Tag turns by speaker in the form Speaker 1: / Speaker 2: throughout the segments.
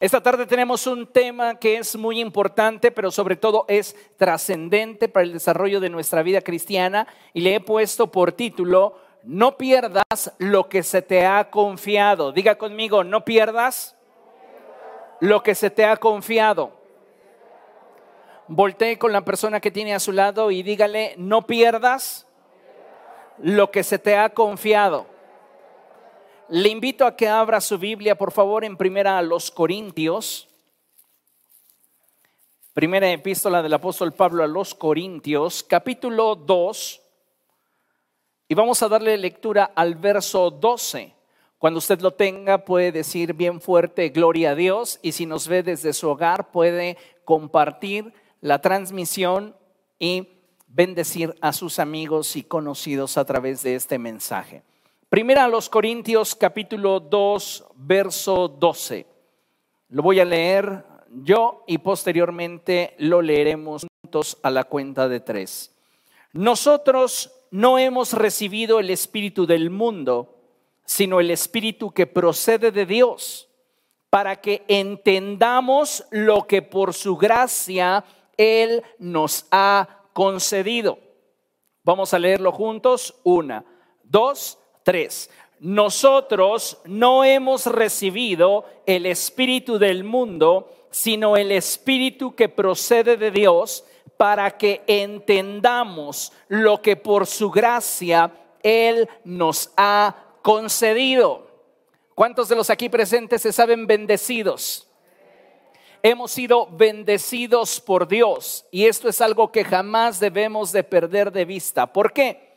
Speaker 1: Esta tarde tenemos un tema que es muy importante, pero sobre todo es trascendente para el desarrollo de nuestra vida cristiana y le he puesto por título, no pierdas lo que se te ha confiado. Diga conmigo, no pierdas lo que se te ha confiado. Voltee con la persona que tiene a su lado y dígale, no pierdas lo que se te ha confiado. Le invito a que abra su Biblia, por favor, en primera a los Corintios. Primera epístola del apóstol Pablo a los Corintios, capítulo 2. Y vamos a darle lectura al verso 12. Cuando usted lo tenga, puede decir bien fuerte, gloria a Dios. Y si nos ve desde su hogar, puede compartir la transmisión y bendecir a sus amigos y conocidos a través de este mensaje. Primera a los Corintios capítulo 2, verso 12. Lo voy a leer yo y posteriormente lo leeremos juntos a la cuenta de tres. Nosotros no hemos recibido el espíritu del mundo, sino el espíritu que procede de Dios, para que entendamos lo que por su gracia Él nos ha concedido. Vamos a leerlo juntos. Una, dos, Tres, nosotros no hemos recibido el espíritu del mundo, sino el espíritu que procede de Dios para que entendamos lo que por su gracia Él nos ha concedido. ¿Cuántos de los aquí presentes se saben bendecidos? Hemos sido bendecidos por Dios y esto es algo que jamás debemos de perder de vista. ¿Por qué?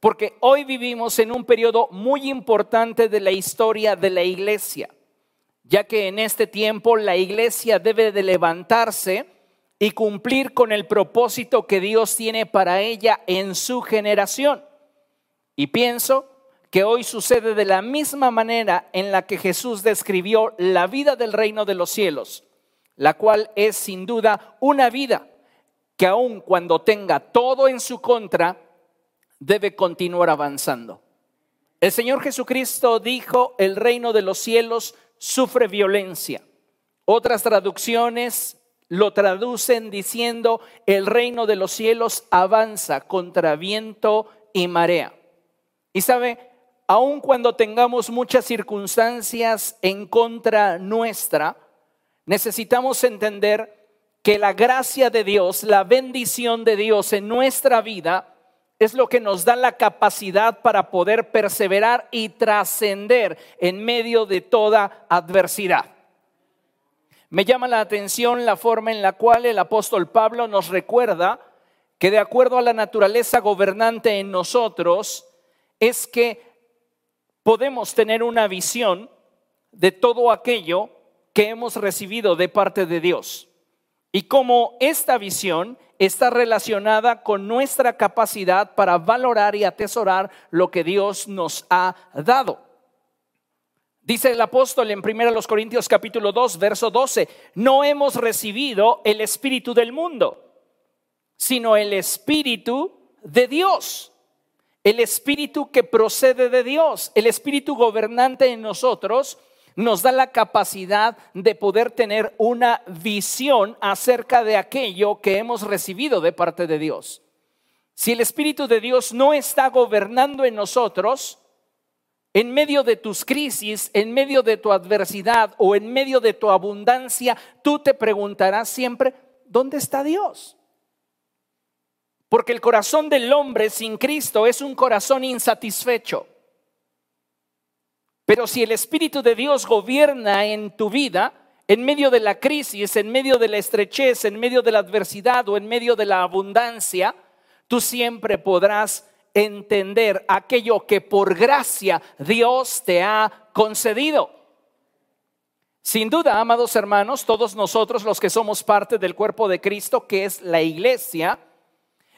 Speaker 1: Porque hoy vivimos en un periodo muy importante de la historia de la iglesia, ya que en este tiempo la iglesia debe de levantarse y cumplir con el propósito que Dios tiene para ella en su generación. Y pienso que hoy sucede de la misma manera en la que Jesús describió la vida del reino de los cielos, la cual es sin duda una vida que aun cuando tenga todo en su contra, debe continuar avanzando. El Señor Jesucristo dijo, el reino de los cielos sufre violencia. Otras traducciones lo traducen diciendo, el reino de los cielos avanza contra viento y marea. Y sabe, aun cuando tengamos muchas circunstancias en contra nuestra, necesitamos entender que la gracia de Dios, la bendición de Dios en nuestra vida, es lo que nos da la capacidad para poder perseverar y trascender en medio de toda adversidad. Me llama la atención la forma en la cual el apóstol Pablo nos recuerda que de acuerdo a la naturaleza gobernante en nosotros, es que podemos tener una visión de todo aquello que hemos recibido de parte de Dios. Y como esta visión está relacionada con nuestra capacidad para valorar y atesorar lo que Dios nos ha dado. Dice el apóstol en 1 Corintios capítulo 2, verso 12, no hemos recibido el espíritu del mundo, sino el espíritu de Dios, el espíritu que procede de Dios, el espíritu gobernante en nosotros nos da la capacidad de poder tener una visión acerca de aquello que hemos recibido de parte de Dios. Si el Espíritu de Dios no está gobernando en nosotros, en medio de tus crisis, en medio de tu adversidad o en medio de tu abundancia, tú te preguntarás siempre, ¿dónde está Dios? Porque el corazón del hombre sin Cristo es un corazón insatisfecho. Pero si el Espíritu de Dios gobierna en tu vida, en medio de la crisis, en medio de la estrechez, en medio de la adversidad o en medio de la abundancia, tú siempre podrás entender aquello que por gracia Dios te ha concedido. Sin duda, amados hermanos, todos nosotros los que somos parte del cuerpo de Cristo, que es la iglesia,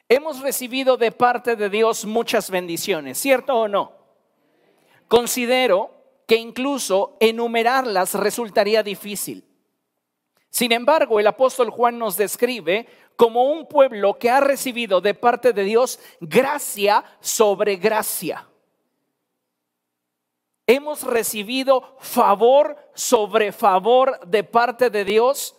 Speaker 1: hemos recibido de parte de Dios muchas bendiciones, ¿cierto o no? Considero que incluso enumerarlas resultaría difícil. Sin embargo, el apóstol Juan nos describe como un pueblo que ha recibido de parte de Dios gracia sobre gracia. hemos recibido favor sobre favor de parte de Dios.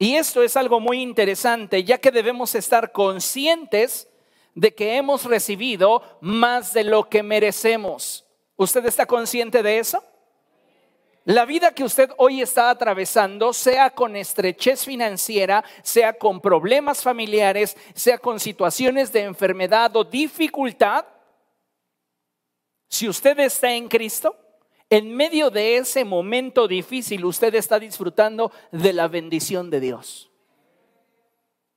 Speaker 1: Y esto es algo muy interesante, ya que debemos estar conscientes de que hemos recibido más de lo que merecemos. ¿Usted está consciente de eso? La vida que usted hoy está atravesando, sea con estrechez financiera, sea con problemas familiares, sea con situaciones de enfermedad o dificultad, si usted está en Cristo, en medio de ese momento difícil usted está disfrutando de la bendición de Dios.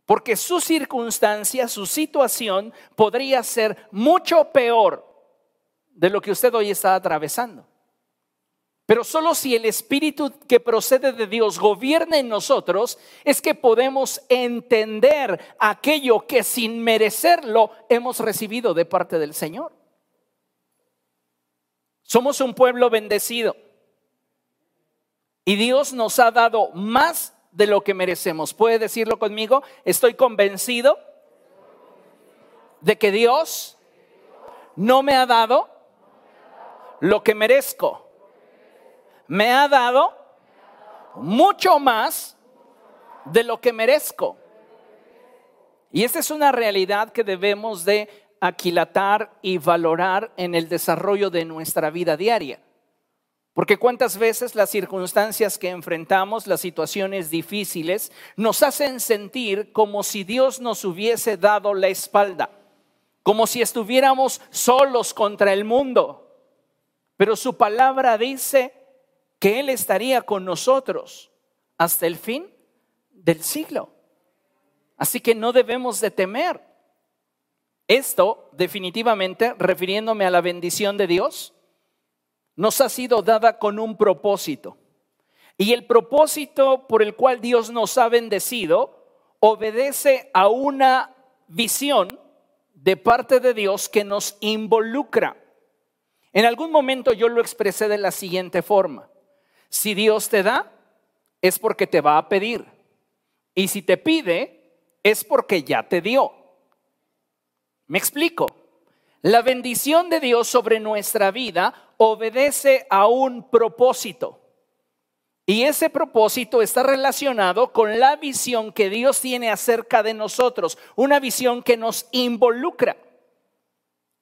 Speaker 1: Porque su circunstancia, su situación podría ser mucho peor de lo que usted hoy está atravesando. Pero solo si el Espíritu que procede de Dios gobierna en nosotros, es que podemos entender aquello que sin merecerlo hemos recibido de parte del Señor. Somos un pueblo bendecido. Y Dios nos ha dado más de lo que merecemos. ¿Puede decirlo conmigo? Estoy convencido de que Dios no me ha dado lo que merezco. Me ha dado mucho más de lo que merezco. Y esta es una realidad que debemos de aquilatar y valorar en el desarrollo de nuestra vida diaria. Porque cuántas veces las circunstancias que enfrentamos, las situaciones difíciles, nos hacen sentir como si Dios nos hubiese dado la espalda, como si estuviéramos solos contra el mundo. Pero su palabra dice que Él estaría con nosotros hasta el fin del siglo. Así que no debemos de temer. Esto, definitivamente, refiriéndome a la bendición de Dios, nos ha sido dada con un propósito. Y el propósito por el cual Dios nos ha bendecido obedece a una visión de parte de Dios que nos involucra. En algún momento yo lo expresé de la siguiente forma. Si Dios te da, es porque te va a pedir. Y si te pide, es porque ya te dio. Me explico. La bendición de Dios sobre nuestra vida obedece a un propósito. Y ese propósito está relacionado con la visión que Dios tiene acerca de nosotros, una visión que nos involucra.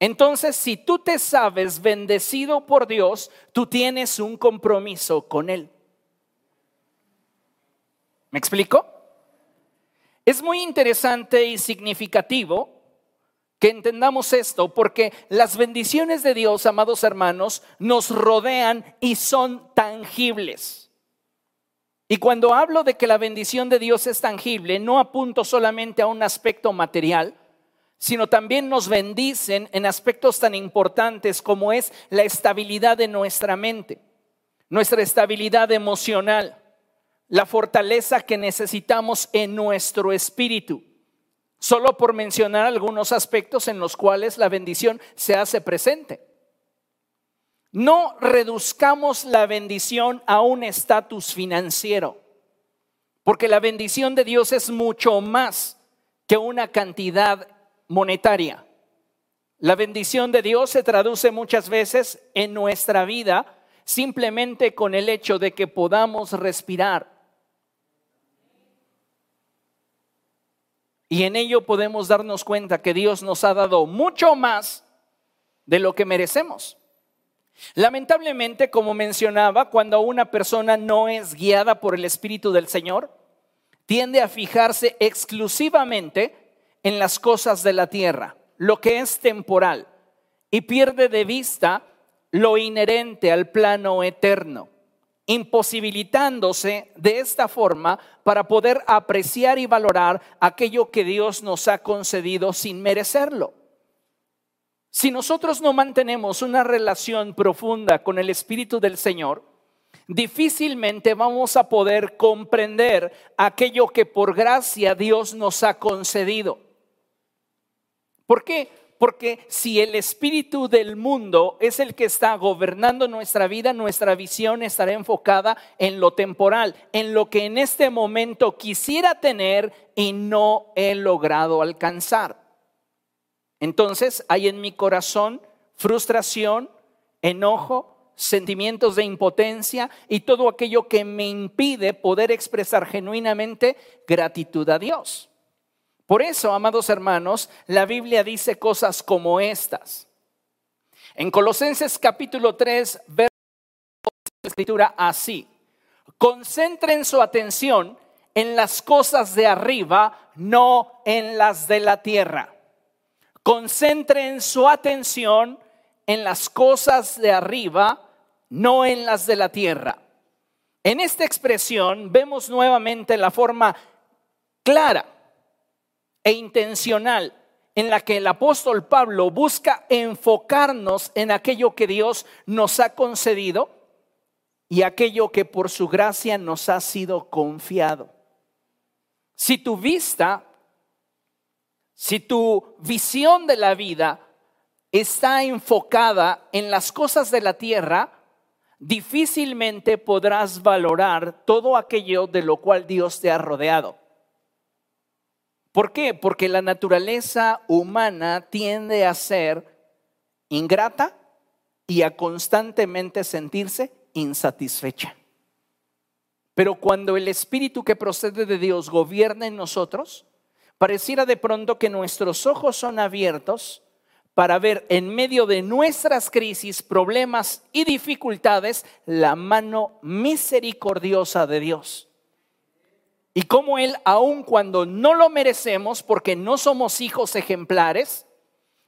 Speaker 1: Entonces, si tú te sabes bendecido por Dios, tú tienes un compromiso con Él. ¿Me explico? Es muy interesante y significativo que entendamos esto, porque las bendiciones de Dios, amados hermanos, nos rodean y son tangibles. Y cuando hablo de que la bendición de Dios es tangible, no apunto solamente a un aspecto material, sino también nos bendicen en aspectos tan importantes como es la estabilidad de nuestra mente, nuestra estabilidad emocional, la fortaleza que necesitamos en nuestro espíritu solo por mencionar algunos aspectos en los cuales la bendición se hace presente. No reduzcamos la bendición a un estatus financiero, porque la bendición de Dios es mucho más que una cantidad monetaria. La bendición de Dios se traduce muchas veces en nuestra vida simplemente con el hecho de que podamos respirar, Y en ello podemos darnos cuenta que Dios nos ha dado mucho más de lo que merecemos. Lamentablemente, como mencionaba, cuando una persona no es guiada por el Espíritu del Señor, tiende a fijarse exclusivamente en las cosas de la tierra, lo que es temporal, y pierde de vista lo inherente al plano eterno imposibilitándose de esta forma para poder apreciar y valorar aquello que Dios nos ha concedido sin merecerlo. Si nosotros no mantenemos una relación profunda con el Espíritu del Señor, difícilmente vamos a poder comprender aquello que por gracia Dios nos ha concedido. ¿Por qué? Porque si el espíritu del mundo es el que está gobernando nuestra vida, nuestra visión estará enfocada en lo temporal, en lo que en este momento quisiera tener y no he logrado alcanzar. Entonces hay en mi corazón frustración, enojo, sentimientos de impotencia y todo aquello que me impide poder expresar genuinamente gratitud a Dios. Por eso, amados hermanos, la Biblia dice cosas como estas. En Colosenses capítulo 3, verso la escritura así. Concentren su atención en las cosas de arriba, no en las de la tierra. Concentren su atención en las cosas de arriba, no en las de la tierra. En esta expresión vemos nuevamente la forma clara e intencional en la que el apóstol Pablo busca enfocarnos en aquello que Dios nos ha concedido y aquello que por su gracia nos ha sido confiado. Si tu vista, si tu visión de la vida está enfocada en las cosas de la tierra, difícilmente podrás valorar todo aquello de lo cual Dios te ha rodeado. ¿Por qué? Porque la naturaleza humana tiende a ser ingrata y a constantemente sentirse insatisfecha. Pero cuando el espíritu que procede de Dios gobierna en nosotros, pareciera de pronto que nuestros ojos son abiertos para ver en medio de nuestras crisis, problemas y dificultades la mano misericordiosa de Dios. Y cómo Él, aun cuando no lo merecemos, porque no somos hijos ejemplares,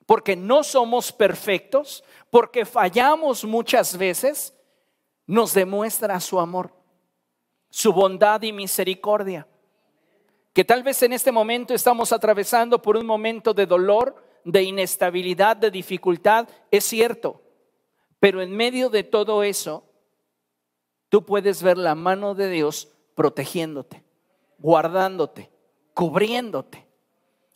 Speaker 1: porque no somos perfectos, porque fallamos muchas veces, nos demuestra su amor, su bondad y misericordia. Que tal vez en este momento estamos atravesando por un momento de dolor, de inestabilidad, de dificultad, es cierto. Pero en medio de todo eso, tú puedes ver la mano de Dios protegiéndote guardándote, cubriéndote.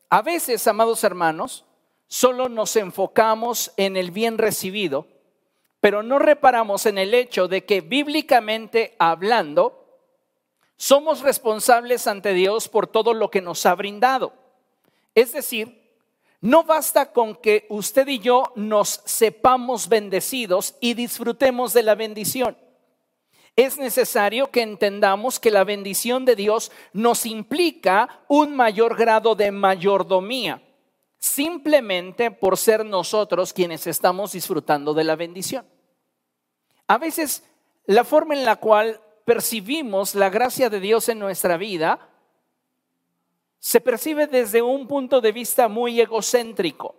Speaker 1: A veces, amados hermanos, solo nos enfocamos en el bien recibido, pero no reparamos en el hecho de que bíblicamente hablando, somos responsables ante Dios por todo lo que nos ha brindado. Es decir, no basta con que usted y yo nos sepamos bendecidos y disfrutemos de la bendición es necesario que entendamos que la bendición de Dios nos implica un mayor grado de mayordomía, simplemente por ser nosotros quienes estamos disfrutando de la bendición. A veces la forma en la cual percibimos la gracia de Dios en nuestra vida se percibe desde un punto de vista muy egocéntrico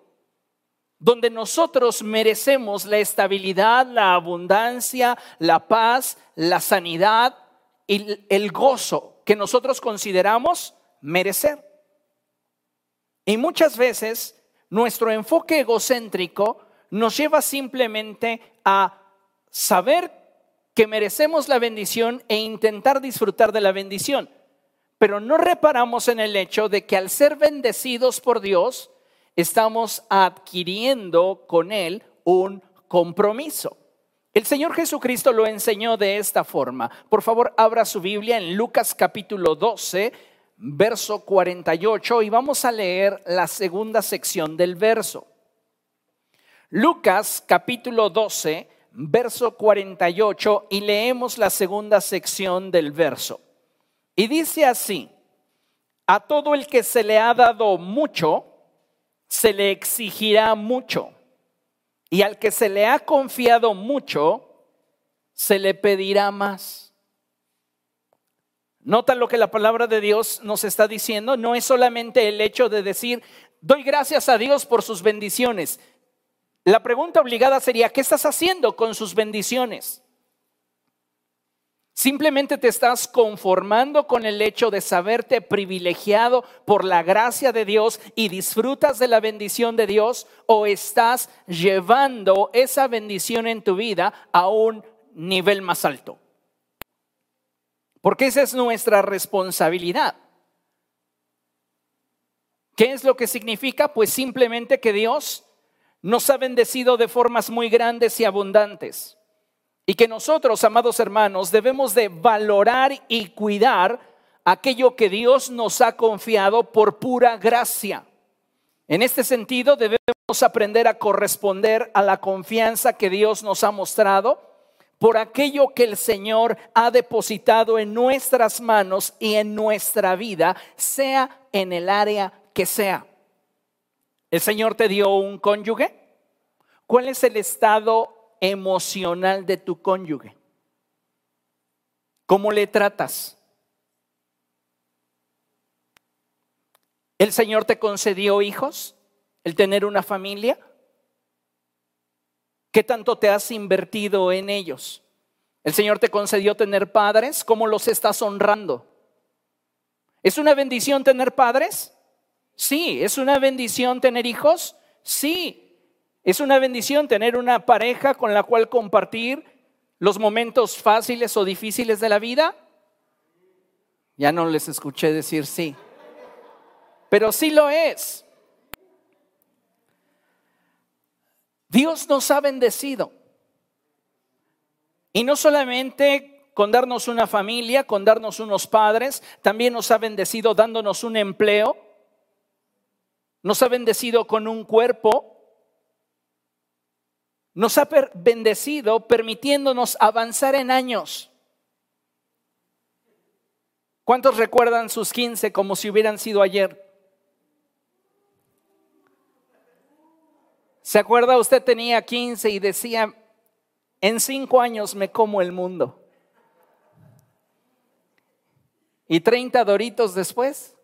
Speaker 1: donde nosotros merecemos la estabilidad, la abundancia, la paz, la sanidad y el gozo que nosotros consideramos merecer. Y muchas veces nuestro enfoque egocéntrico nos lleva simplemente a saber que merecemos la bendición e intentar disfrutar de la bendición. Pero no reparamos en el hecho de que al ser bendecidos por Dios, estamos adquiriendo con Él un compromiso. El Señor Jesucristo lo enseñó de esta forma. Por favor, abra su Biblia en Lucas capítulo 12, verso 48 y vamos a leer la segunda sección del verso. Lucas capítulo 12, verso 48 y leemos la segunda sección del verso. Y dice así, a todo el que se le ha dado mucho, se le exigirá mucho. Y al que se le ha confiado mucho, se le pedirá más. Nota lo que la palabra de Dios nos está diciendo. No es solamente el hecho de decir, doy gracias a Dios por sus bendiciones. La pregunta obligada sería, ¿qué estás haciendo con sus bendiciones? Simplemente te estás conformando con el hecho de saberte privilegiado por la gracia de Dios y disfrutas de la bendición de Dios o estás llevando esa bendición en tu vida a un nivel más alto. Porque esa es nuestra responsabilidad. ¿Qué es lo que significa? Pues simplemente que Dios nos ha bendecido de formas muy grandes y abundantes. Y que nosotros, amados hermanos, debemos de valorar y cuidar aquello que Dios nos ha confiado por pura gracia. En este sentido, debemos aprender a corresponder a la confianza que Dios nos ha mostrado por aquello que el Señor ha depositado en nuestras manos y en nuestra vida, sea en el área que sea. ¿El Señor te dio un cónyuge? ¿Cuál es el estado emocional de tu cónyuge? ¿Cómo le tratas? ¿El Señor te concedió hijos? ¿El tener una familia? ¿Qué tanto te has invertido en ellos? ¿El Señor te concedió tener padres? ¿Cómo los estás honrando? ¿Es una bendición tener padres? Sí. ¿Es una bendición tener hijos? Sí. ¿Es una bendición tener una pareja con la cual compartir los momentos fáciles o difíciles de la vida? Ya no les escuché decir sí pero sí lo es. Dios nos ha bendecido. Y no solamente con darnos una familia, con darnos unos padres, también nos ha bendecido dándonos un empleo, nos ha bendecido con un cuerpo, nos ha bendecido permitiéndonos avanzar en años. ¿Cuántos recuerdan sus 15 como si hubieran sido ayer? ¿Se acuerda? Usted tenía 15 y decía, en cinco años me como el mundo. Y 30 doritos después.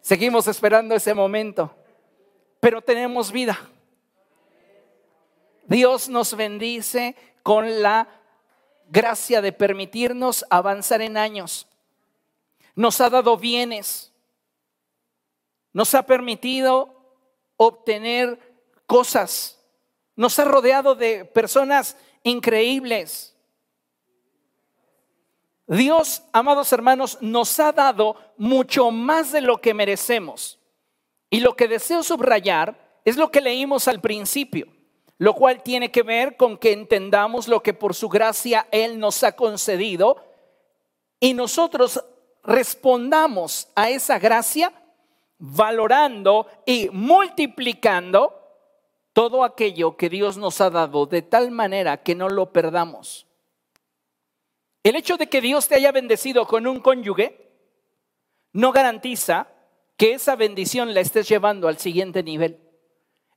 Speaker 1: Seguimos esperando ese momento, pero tenemos vida. Dios nos bendice con la gracia de permitirnos avanzar en años. Nos ha dado bienes. Nos ha permitido obtener cosas. Nos ha rodeado de personas increíbles. Dios, amados hermanos, nos ha dado mucho más de lo que merecemos. Y lo que deseo subrayar es lo que leímos al principio, lo cual tiene que ver con que entendamos lo que por su gracia Él nos ha concedido y nosotros respondamos a esa gracia valorando y multiplicando todo aquello que Dios nos ha dado de tal manera que no lo perdamos. El hecho de que Dios te haya bendecido con un cónyuge no garantiza que esa bendición la estés llevando al siguiente nivel.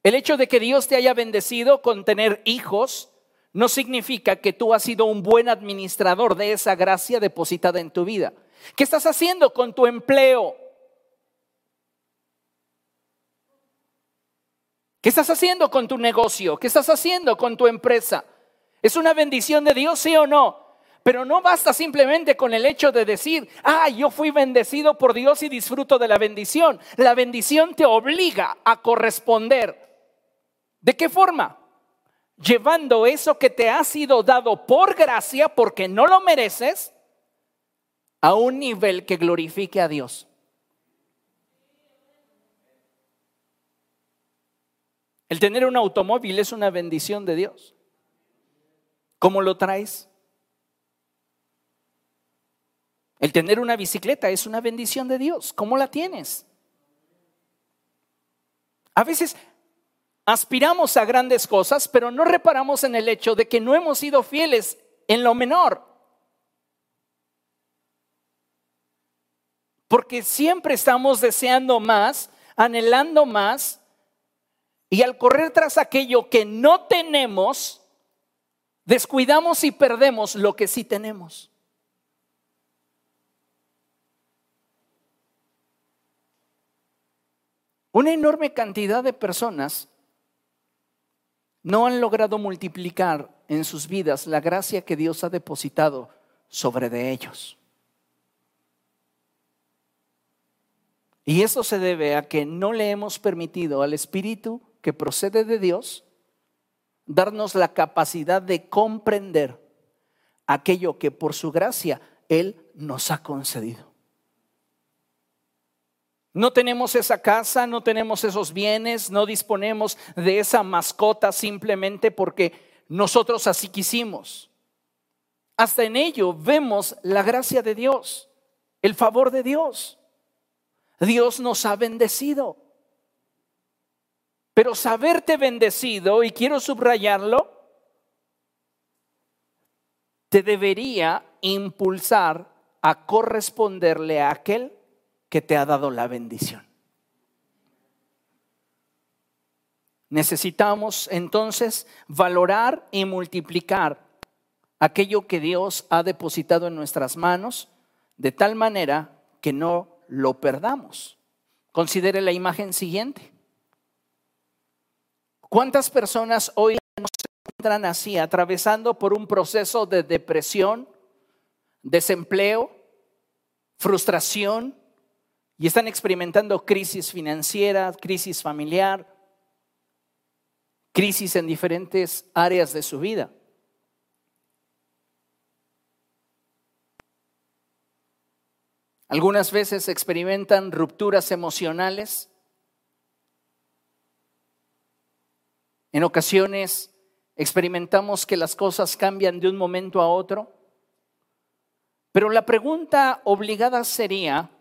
Speaker 1: El hecho de que Dios te haya bendecido con tener hijos no significa que tú has sido un buen administrador de esa gracia depositada en tu vida. ¿Qué estás haciendo con tu empleo? ¿Qué estás haciendo con tu negocio? ¿Qué estás haciendo con tu empresa? ¿Es una bendición de Dios, sí o no? Pero no basta simplemente con el hecho de decir, ah, yo fui bendecido por Dios y disfruto de la bendición. La bendición te obliga a corresponder. ¿De qué forma? Llevando eso que te ha sido dado por gracia, porque no lo mereces, a un nivel que glorifique a Dios. El tener un automóvil es una bendición de Dios. ¿Cómo lo traes? El tener una bicicleta es una bendición de Dios. ¿Cómo la tienes? A veces aspiramos a grandes cosas, pero no reparamos en el hecho de que no hemos sido fieles en lo menor. Porque siempre estamos deseando más, anhelando más, y al correr tras aquello que no tenemos, descuidamos y perdemos lo que sí tenemos. Una enorme cantidad de personas no han logrado multiplicar en sus vidas la gracia que Dios ha depositado sobre de ellos. Y eso se debe a que no le hemos permitido al Espíritu que procede de Dios, darnos la capacidad de comprender aquello que por su gracia Él nos ha concedido. No tenemos esa casa, no tenemos esos bienes, no disponemos de esa mascota simplemente porque nosotros así quisimos. Hasta en ello vemos la gracia de Dios, el favor de Dios. Dios nos ha bendecido. Pero saberte bendecido, y quiero subrayarlo, te debería impulsar a corresponderle a aquel que te ha dado la bendición. Necesitamos entonces valorar y multiplicar aquello que Dios ha depositado en nuestras manos de tal manera que no lo perdamos. Considere la imagen siguiente. ¿Cuántas personas hoy no se encuentran así, atravesando por un proceso de depresión, desempleo, frustración y están experimentando crisis financiera, crisis familiar, crisis en diferentes áreas de su vida. Algunas veces experimentan rupturas emocionales. En ocasiones experimentamos que las cosas cambian de un momento a otro. Pero la pregunta obligada sería,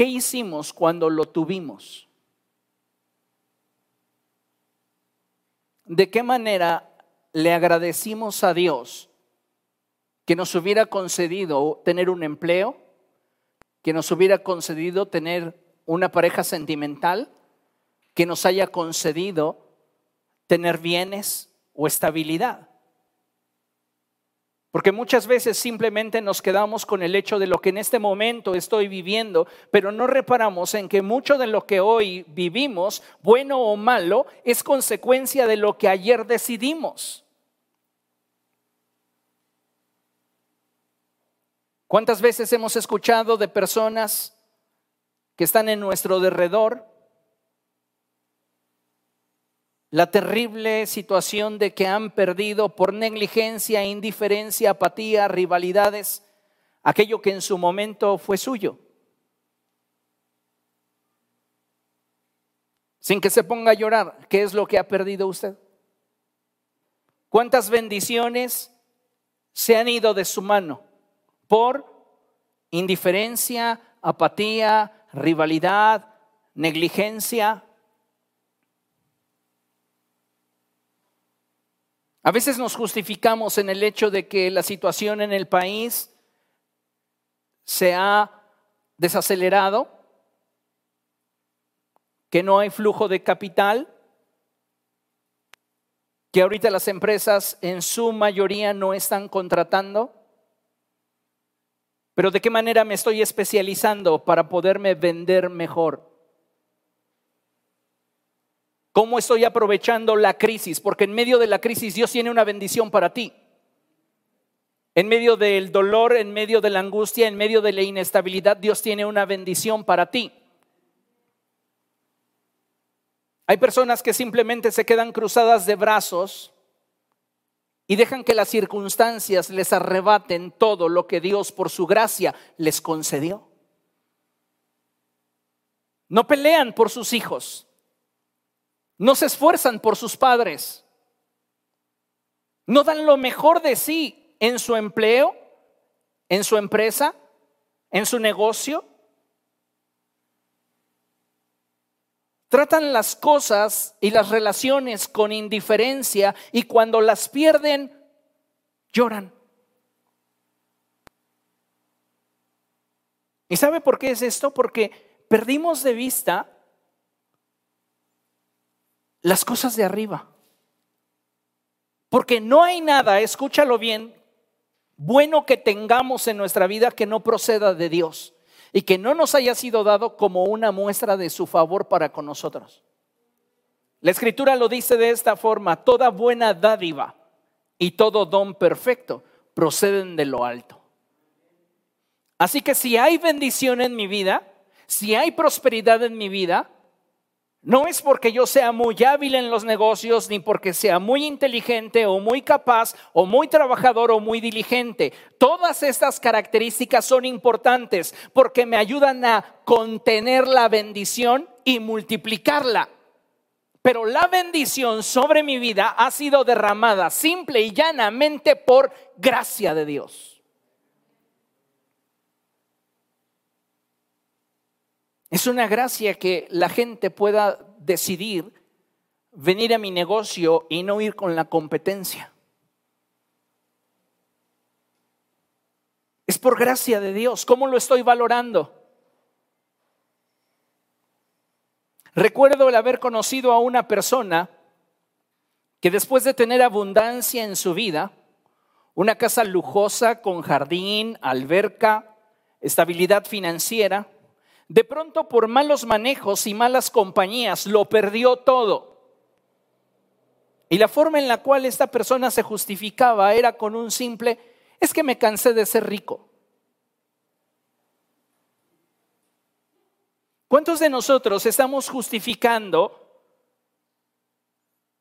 Speaker 1: ¿qué hicimos cuando lo tuvimos? ¿De qué manera le agradecimos a Dios que nos hubiera concedido tener un empleo, que nos hubiera concedido tener una pareja sentimental, que nos haya concedido tener bienes o estabilidad? Porque muchas veces simplemente nos quedamos con el hecho de lo que en este momento estoy viviendo, pero no reparamos en que mucho de lo que hoy vivimos, bueno o malo, es consecuencia de lo que ayer decidimos. ¿Cuántas veces hemos escuchado de personas que están en nuestro derredor la terrible situación de que han perdido por negligencia, indiferencia, apatía, rivalidades, aquello que en su momento fue suyo. Sin que se ponga a llorar, ¿qué es lo que ha perdido usted? ¿Cuántas bendiciones se han ido de su mano por indiferencia, apatía, rivalidad, negligencia, A veces nos justificamos en el hecho de que la situación en el país se ha desacelerado, que no hay flujo de capital, que ahorita las empresas en su mayoría no están contratando. Pero ¿de qué manera me estoy especializando para poderme vender mejor? ¿Cómo estoy aprovechando la crisis? Porque en medio de la crisis Dios tiene una bendición para ti. En medio del dolor, en medio de la angustia, en medio de la inestabilidad, Dios tiene una bendición para ti. Hay personas que simplemente se quedan cruzadas de brazos y dejan que las circunstancias les arrebaten todo lo que Dios por su gracia les concedió. No pelean por sus hijos, no se esfuerzan por sus padres, no dan lo mejor de sí en su empleo, en su empresa, en su negocio. Tratan las cosas y las relaciones con indiferencia y cuando las pierden, lloran. ¿Y sabe por qué es esto? Porque perdimos de vista las cosas de arriba. Porque no hay nada, escúchalo bien, bueno que tengamos en nuestra vida que no proceda de Dios y que no nos haya sido dado como una muestra de su favor para con nosotros. La escritura lo dice de esta forma, toda buena dádiva y todo don perfecto proceden de lo alto. Así que si hay bendición en mi vida, si hay prosperidad en mi vida, no es porque yo sea muy hábil en los negocios, ni porque sea muy inteligente o muy capaz o muy trabajador o muy diligente. Todas estas características son importantes porque me ayudan a contener la bendición y multiplicarla. Pero la bendición sobre mi vida ha sido derramada simple y llanamente por gracia de Dios. Es una gracia que la gente pueda decidir venir a mi negocio y no ir con la competencia. por gracia de Dios. ¿Cómo lo estoy valorando? Recuerdo el haber conocido a una persona que después de tener abundancia en su vida, una casa lujosa con jardín, alberca, estabilidad financiera, de pronto por malos manejos y malas compañías lo perdió todo. Y la forma en la cual esta persona se justificaba era con un simple, es que me cansé de ser rico. ¿Cuántos de nosotros estamos justificando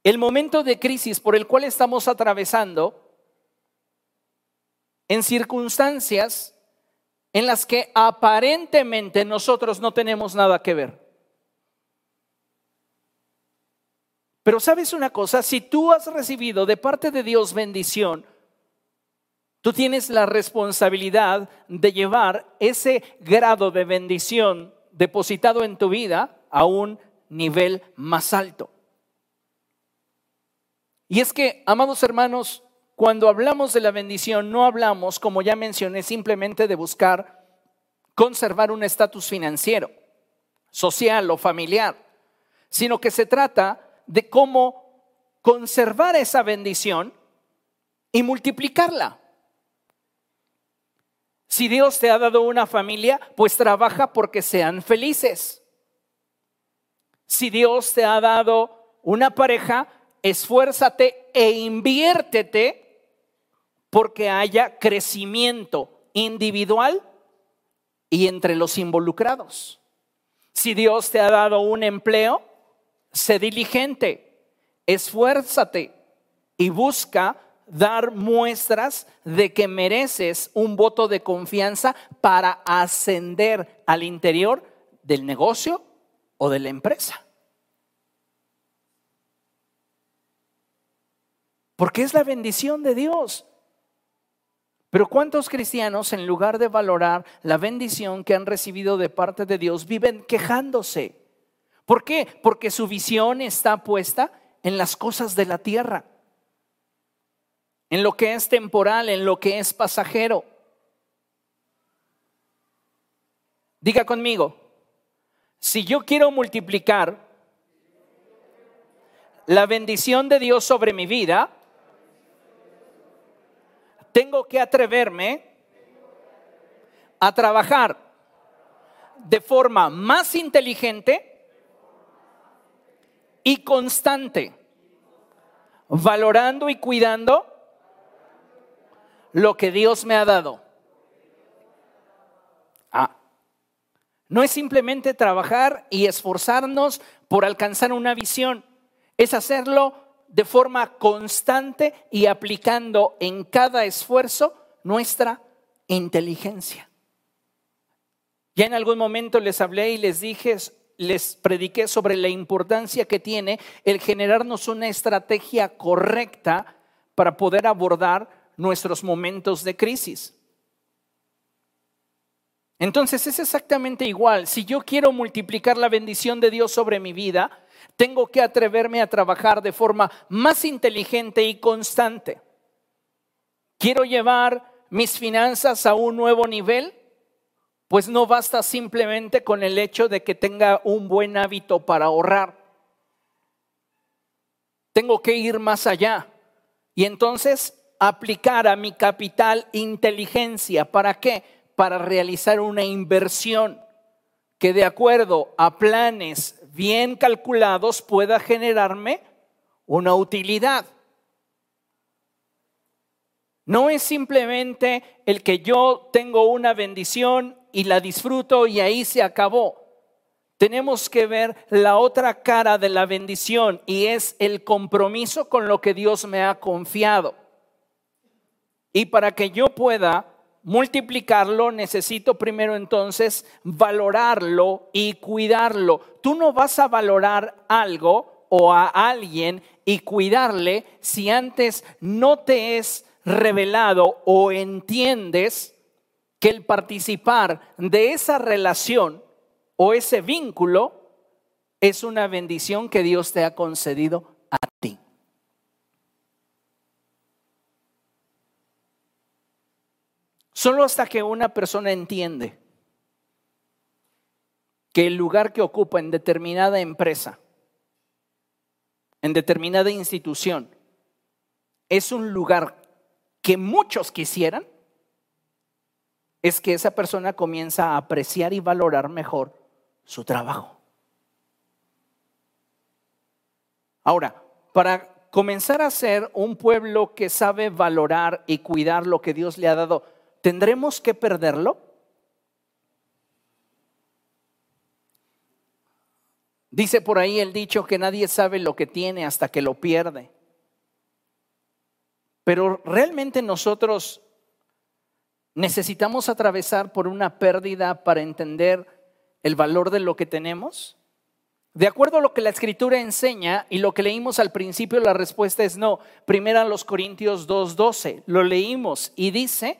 Speaker 1: el momento de crisis por el cual estamos atravesando en circunstancias en las que aparentemente nosotros no tenemos nada que ver. Pero sabes una cosa, si tú has recibido de parte de Dios bendición, tú tienes la responsabilidad de llevar ese grado de bendición depositado en tu vida a un nivel más alto. Y es que, amados hermanos, cuando hablamos de la bendición, no hablamos, como ya mencioné, simplemente de buscar conservar un estatus financiero, social o familiar, sino que se trata de cómo conservar esa bendición y multiplicarla. Si Dios te ha dado una familia, pues trabaja porque sean felices. Si Dios te ha dado una pareja, esfuérzate e inviértete porque haya crecimiento individual y entre los involucrados. Si Dios te ha dado un empleo, sé diligente, esfuérzate y busca dar muestras de que mereces un voto de confianza para ascender al interior del negocio o de la empresa. Porque es la bendición de Dios. Pero ¿cuántos cristianos en lugar de valorar la bendición que han recibido de parte de Dios viven quejándose? ¿Por qué? Porque su visión está puesta en las cosas de la tierra, en lo que es temporal, en lo que es pasajero. Diga conmigo, si yo quiero multiplicar la bendición de Dios sobre mi vida, tengo que atreverme a trabajar de forma más inteligente y constante, valorando y cuidando lo que Dios me ha dado. Ah, no es simplemente trabajar y esforzarnos por alcanzar una visión, es hacerlo de forma constante y aplicando en cada esfuerzo nuestra inteligencia. Ya en algún momento les hablé y les dije, les prediqué sobre la importancia que tiene el generarnos una estrategia correcta para poder abordar nuestros momentos de crisis. Entonces es exactamente igual. Si yo quiero multiplicar la bendición de Dios sobre mi vida, tengo que atreverme a trabajar de forma más inteligente y constante. Quiero llevar mis finanzas a un nuevo nivel, pues no basta simplemente con el hecho de que tenga un buen hábito para ahorrar. Tengo que ir más allá y entonces aplicar a mi capital inteligencia. ¿Para qué? Para realizar una inversión que de acuerdo a planes bien calculados pueda generarme una utilidad. No es simplemente el que yo tengo una bendición y la disfruto y ahí se acabó. Tenemos que ver la otra cara de la bendición y es el compromiso con lo que Dios me ha confiado. Y para que yo pueda multiplicarlo, necesito primero entonces valorarlo y cuidarlo. Tú no vas a valorar algo o a alguien y cuidarle si antes no te es revelado o entiendes que el participar de esa relación o ese vínculo es una bendición que Dios te ha concedido a ti. Solo hasta que una persona entiende que el lugar que ocupa en determinada empresa, en determinada institución, es un lugar que muchos quisieran, es que esa persona comienza a apreciar y valorar mejor su trabajo. Ahora, para comenzar a ser un pueblo que sabe valorar y cuidar lo que Dios le ha dado, ¿tendremos que perderlo? Dice por ahí el dicho que nadie sabe lo que tiene hasta que lo pierde. Pero realmente nosotros necesitamos atravesar por una pérdida para entender el valor de lo que tenemos. De acuerdo a lo que la escritura enseña y lo que leímos al principio, la respuesta es no. Primera los Corintios 2:12, lo leímos y dice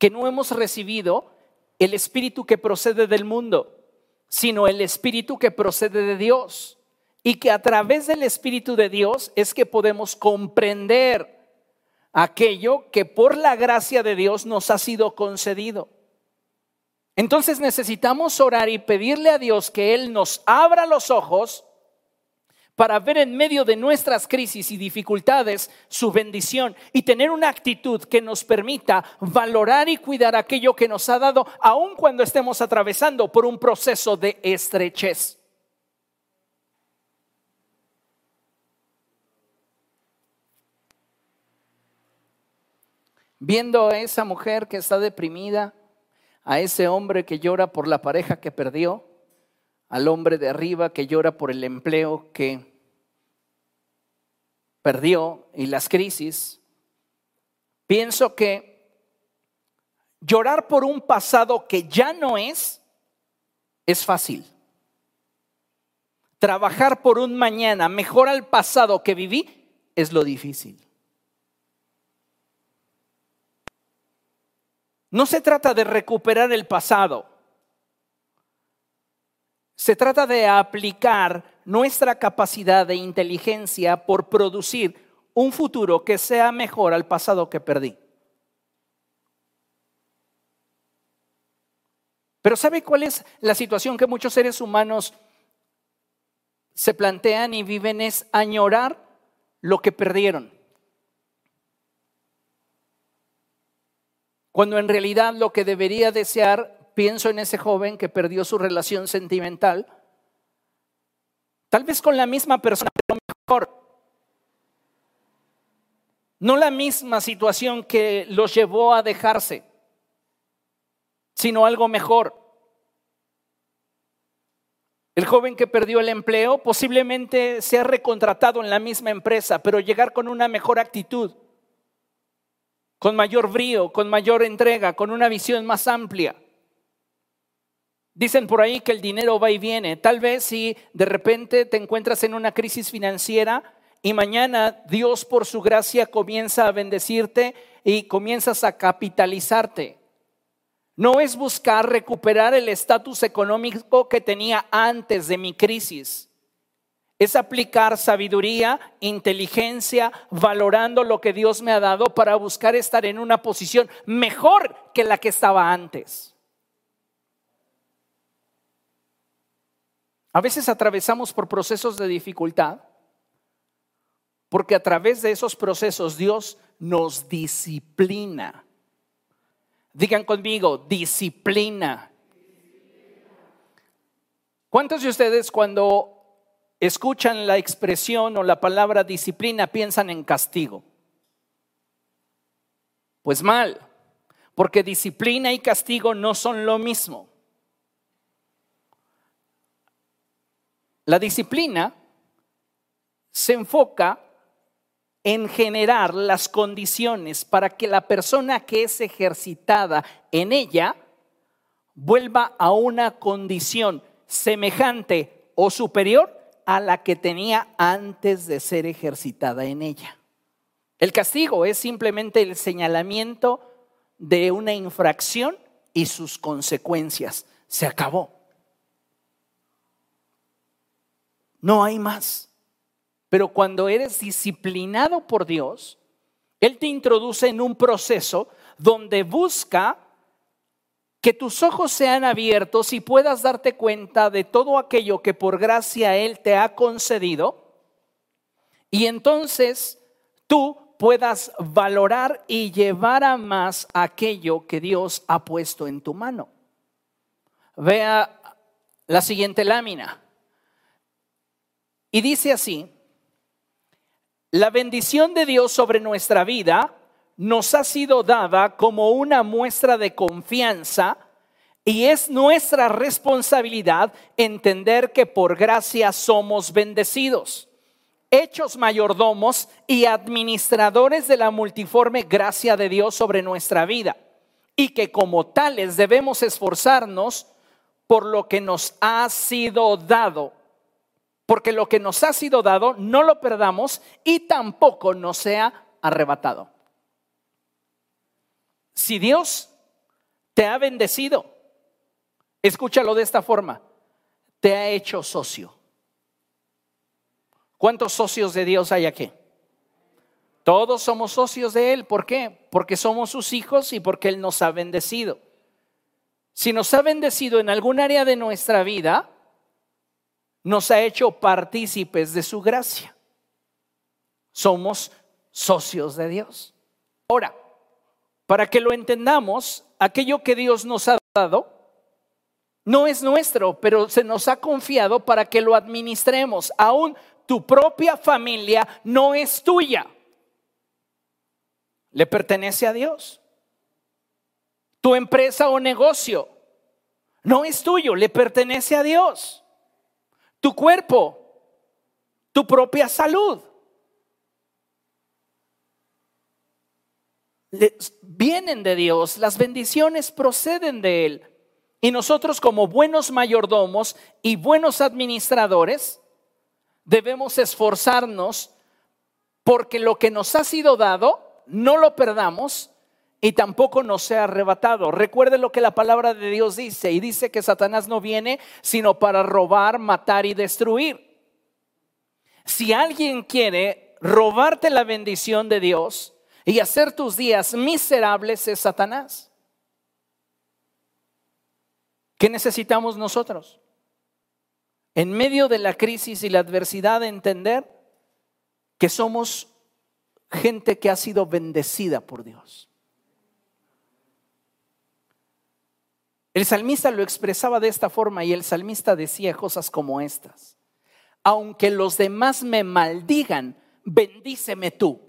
Speaker 1: que no hemos recibido el espíritu que procede del mundo, sino el espíritu que procede de Dios. Y que a través del espíritu de Dios es que podemos comprender aquello que por la gracia de Dios nos ha sido concedido. Entonces necesitamos orar y pedirle a Dios que Él nos abra los ojos para ver en medio de nuestras crisis y dificultades su bendición y tener una actitud que nos permita valorar y cuidar aquello que nos ha dado, aun cuando estemos atravesando por un proceso de estrechez. Viendo a esa mujer que está deprimida, a ese hombre que llora por la pareja que perdió, al hombre de arriba que llora por el empleo que perdió y las crisis, pienso que llorar por un pasado que ya no es, es fácil. Trabajar por un mañana mejor al pasado que viví es lo difícil. No se trata de recuperar el pasado. Se trata de aplicar nuestra capacidad de inteligencia por producir un futuro que sea mejor al pasado que perdí. Pero ¿sabe cuál es la situación que muchos seres humanos se plantean y viven? Es añorar lo que perdieron. Cuando en realidad lo que debería desear, pienso en ese joven que perdió su relación sentimental, tal vez con la misma persona, pero mejor. No la misma situación que los llevó a dejarse, sino algo mejor. El joven que perdió el empleo posiblemente sea recontratado en la misma empresa, pero llegar con una mejor actitud con mayor brío, con mayor entrega, con una visión más amplia. Dicen por ahí que el dinero va y viene. Tal vez si de repente te encuentras en una crisis financiera y mañana Dios por su gracia comienza a bendecirte y comienzas a capitalizarte. No es buscar recuperar el estatus económico que tenía antes de mi crisis es aplicar sabiduría, inteligencia, valorando lo que Dios me ha dado para buscar estar en una posición mejor que la que estaba antes. A veces atravesamos por procesos de dificultad porque a través de esos procesos Dios nos disciplina. Digan conmigo, disciplina. ¿Cuántos de ustedes cuando escuchan la expresión o la palabra disciplina, piensan en castigo. Pues mal, porque disciplina y castigo no son lo mismo. La disciplina se enfoca en generar las condiciones para que la persona que es ejercitada en ella vuelva a una condición semejante o superior a la que tenía antes de ser ejercitada en ella. El castigo es simplemente el señalamiento de una infracción y sus consecuencias. Se acabó. No hay más. Pero cuando eres disciplinado por Dios, Él te introduce en un proceso donde busca que tus ojos sean abiertos y puedas darte cuenta de todo aquello que por gracia Él te ha concedido. Y entonces tú puedas valorar y llevar a más aquello que Dios ha puesto en tu mano. Vea la siguiente lámina. Y dice así, la bendición de Dios sobre nuestra vida nos ha sido dada como una muestra de confianza y es nuestra responsabilidad entender que por gracia somos bendecidos, hechos mayordomos y administradores de la multiforme gracia de Dios sobre nuestra vida y que como tales debemos esforzarnos por lo que nos ha sido dado porque lo que nos ha sido dado no lo perdamos y tampoco nos sea arrebatado. Si Dios te ha bendecido, escúchalo de esta forma, te ha hecho socio. ¿Cuántos socios de Dios hay aquí? Todos somos socios de Él. ¿Por qué? Porque somos sus hijos y porque Él nos ha bendecido. Si nos ha bendecido en algún área de nuestra vida, nos ha hecho partícipes de su gracia. Somos socios de Dios. Ahora, para que lo entendamos, aquello que Dios nos ha dado no es nuestro, pero se nos ha confiado para que lo administremos. Aún tu propia familia no es tuya. Le pertenece a Dios. Tu empresa o negocio no es tuyo, le pertenece a Dios tu cuerpo, tu propia salud. Vienen de Dios, las bendiciones proceden de Él. Y nosotros como buenos mayordomos y buenos administradores debemos esforzarnos porque lo que nos ha sido dado no lo perdamos y tampoco nos sea arrebatado. Recuerde lo que la palabra de Dios dice y dice que Satanás no viene sino para robar, matar y destruir. Si alguien quiere robarte la bendición de Dios y hacer tus días miserables es Satanás. ¿Qué necesitamos nosotros? En medio de la crisis y la adversidad entender que somos gente que ha sido bendecida por Dios. El salmista lo expresaba de esta forma y el salmista decía cosas como estas. Aunque los demás me maldigan, bendíceme tú.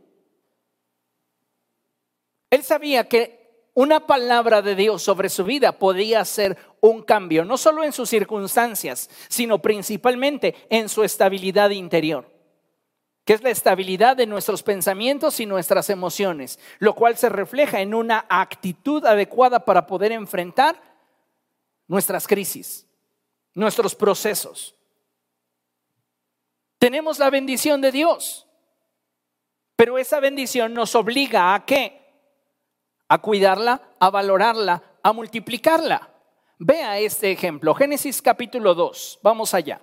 Speaker 1: Él sabía que una palabra de Dios sobre su vida podía hacer un cambio, no solo en sus circunstancias, sino principalmente en su estabilidad interior, que es la estabilidad de nuestros pensamientos y nuestras emociones, lo cual se refleja en una actitud adecuada para poder enfrentar nuestras crisis, nuestros procesos. Tenemos la bendición de Dios, pero esa bendición nos obliga a qué? A cuidarla, a valorarla, a multiplicarla. Vea este ejemplo, Génesis capítulo 2, vamos allá.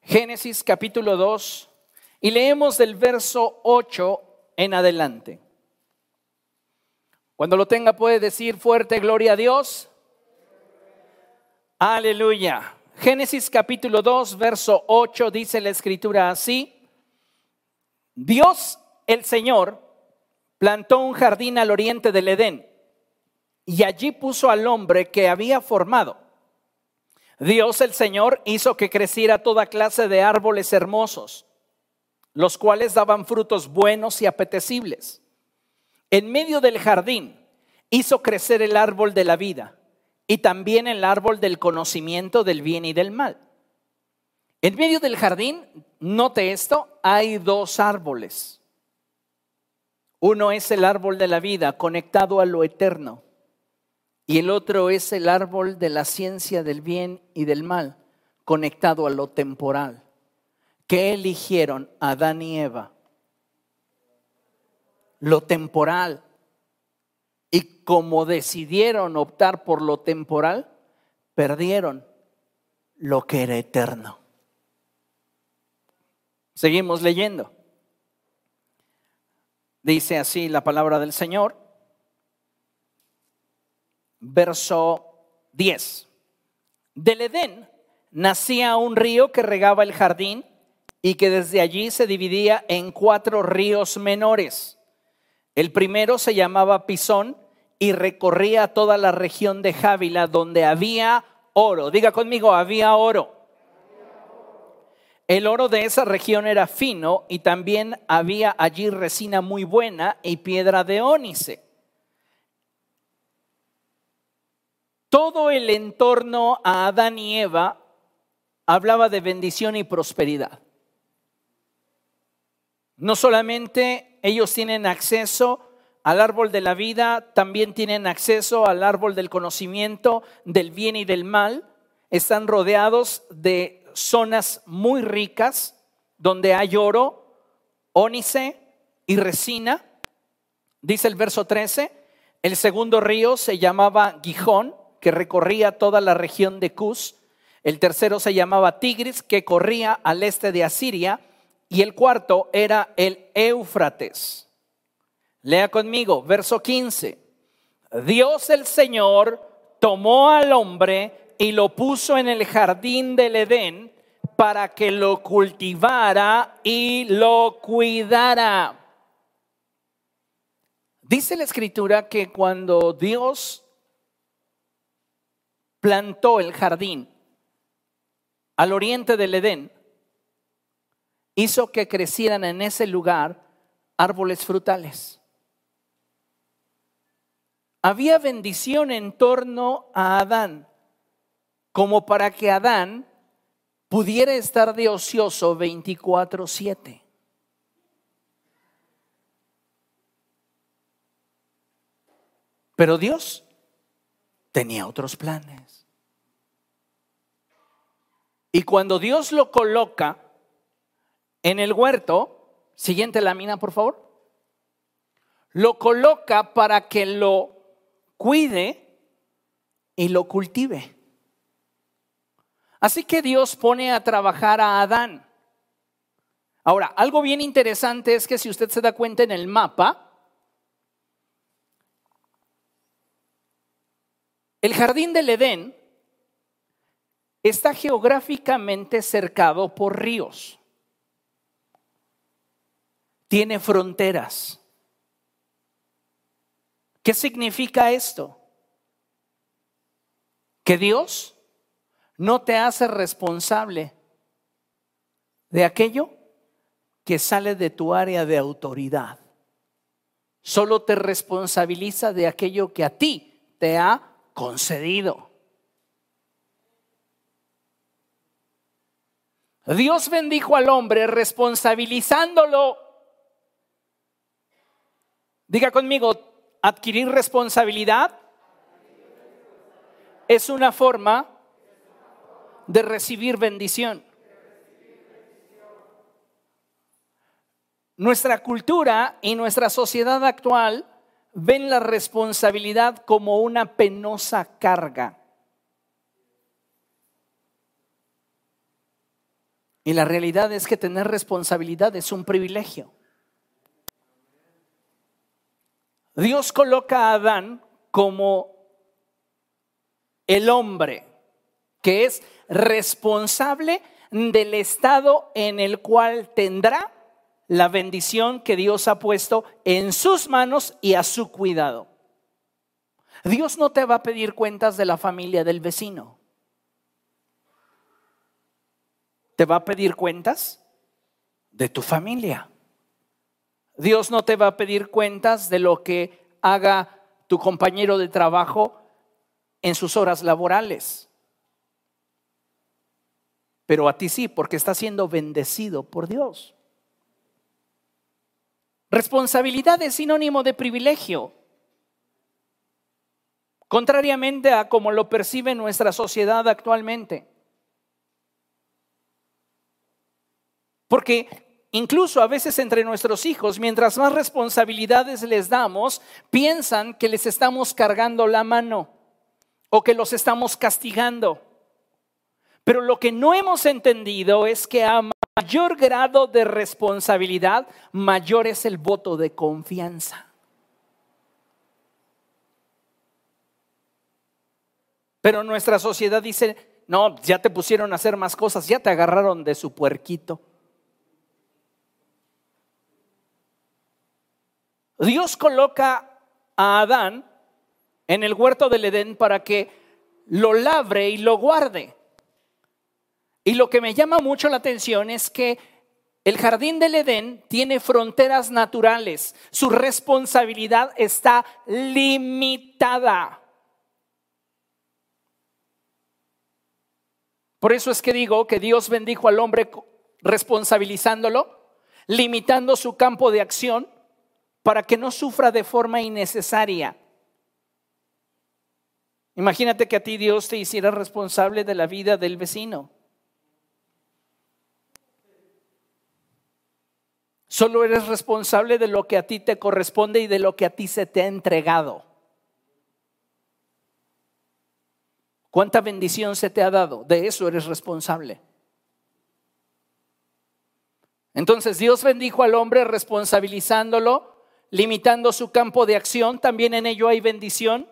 Speaker 1: Génesis capítulo 2 y leemos del verso 8 en adelante. Cuando lo tenga puede decir fuerte, gloria a Dios. Aleluya. Génesis capítulo 2, verso 8 dice la escritura así. Dios el Señor plantó un jardín al oriente del Edén y allí puso al hombre que había formado. Dios el Señor hizo que creciera toda clase de árboles hermosos, los cuales daban frutos buenos y apetecibles en medio del jardín hizo crecer el árbol de la vida y también el árbol del conocimiento del bien y del mal. En medio del jardín, note esto, hay dos árboles. Uno es el árbol de la vida conectado a lo eterno y el otro es el árbol de la ciencia del bien y del mal conectado a lo temporal. ¿Qué eligieron Adán y Eva? Lo temporal. Y como decidieron optar por lo temporal, perdieron lo que era eterno. Seguimos leyendo. Dice así la palabra del Señor. verso 10. Del Edén nacía un río que regaba el jardín y que desde allí se dividía en cuatro ríos menores. El primero se llamaba Pisón y recorría toda la región de Jávila donde había oro. Diga conmigo, había oro. El oro de esa región era fino y también había allí resina muy buena y piedra de ónice. Todo el entorno a Adán y Eva hablaba de bendición y prosperidad. No solamente ellos tienen acceso al árbol de la vida, también tienen acceso al árbol del conocimiento del bien y del mal. Están rodeados de zonas muy ricas donde hay oro, ónice y resina. Dice el verso 13, el segundo río se llamaba Gijón, que recorría toda la región de Cus. El tercero se llamaba Tigris, que corría al este de Asiria. Y el cuarto era el Éufrates. Lea conmigo, verso 15. Dios el Señor tomó al hombre y lo puso en el jardín del Edén para que lo cultivara y lo cuidara. Dice la escritura que cuando Dios plantó el jardín al oriente del Edén, hizo que crecieran en ese lugar árboles frutales. Había bendición en torno a Adán, como para que Adán pudiera estar de ocioso 24/7. Pero Dios tenía otros planes. Y cuando Dios lo coloca en el huerto, siguiente lámina, por favor, lo coloca para que lo cuide y lo cultive. Así que Dios pone a trabajar a Adán. Ahora, algo bien interesante es que si usted se da cuenta en el mapa, el jardín del Edén está geográficamente cercado por ríos. Tiene fronteras. ¿Qué significa esto? Que Dios no te hace responsable de aquello que sale de tu área de autoridad. Solo te responsabiliza de aquello que a ti te ha concedido. Dios bendijo al hombre responsabilizándolo. Diga conmigo, adquirir responsabilidad es una forma de recibir bendición. Nuestra cultura y nuestra sociedad actual ven la responsabilidad como una penosa carga. Y la realidad es que tener responsabilidad es un privilegio. Dios coloca a Adán como el hombre que es responsable del estado en el cual tendrá la bendición que Dios ha puesto en sus manos y a su cuidado. Dios no te va a pedir cuentas de la familia del vecino. Te va a pedir cuentas de tu familia. Dios no te va a pedir cuentas de lo que haga tu compañero de trabajo en sus horas laborales pero a ti sí, porque estás siendo bendecido por Dios. Responsabilidad es sinónimo de privilegio. Contrariamente a como lo percibe nuestra sociedad actualmente. Porque incluso a veces entre nuestros hijos, mientras más responsabilidades les damos, piensan que les estamos cargando la mano o que los estamos castigando. Pero lo que no hemos entendido es que a mayor grado de responsabilidad, mayor es el voto de confianza. Pero nuestra sociedad dice, no, ya te pusieron a hacer más cosas, ya te agarraron de su puerquito. Dios coloca a Adán en el huerto del Edén para que lo labre y lo guarde. Y lo que me llama mucho la atención es que el jardín del Edén tiene fronteras naturales. Su responsabilidad está limitada. Por eso es que digo que Dios bendijo al hombre responsabilizándolo, limitando su campo de acción para que no sufra de forma innecesaria. Imagínate que a ti Dios te hiciera responsable de la vida del vecino. Solo eres responsable de lo que a ti te corresponde y de lo que a ti se te ha entregado. ¿Cuánta bendición se te ha dado? De eso eres responsable. Entonces Dios bendijo al hombre responsabilizándolo limitando su campo de acción, también en ello hay bendición,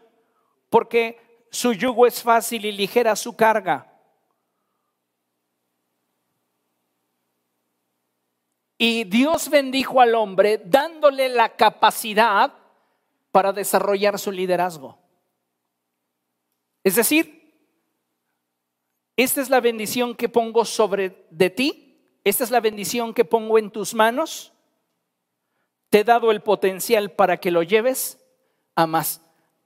Speaker 1: porque su yugo es fácil y ligera su carga. Y Dios bendijo al hombre dándole la capacidad para desarrollar su liderazgo. Es decir, esta es la bendición que pongo sobre de ti, esta es la bendición que pongo en tus manos te he dado el potencial para que lo lleves a más.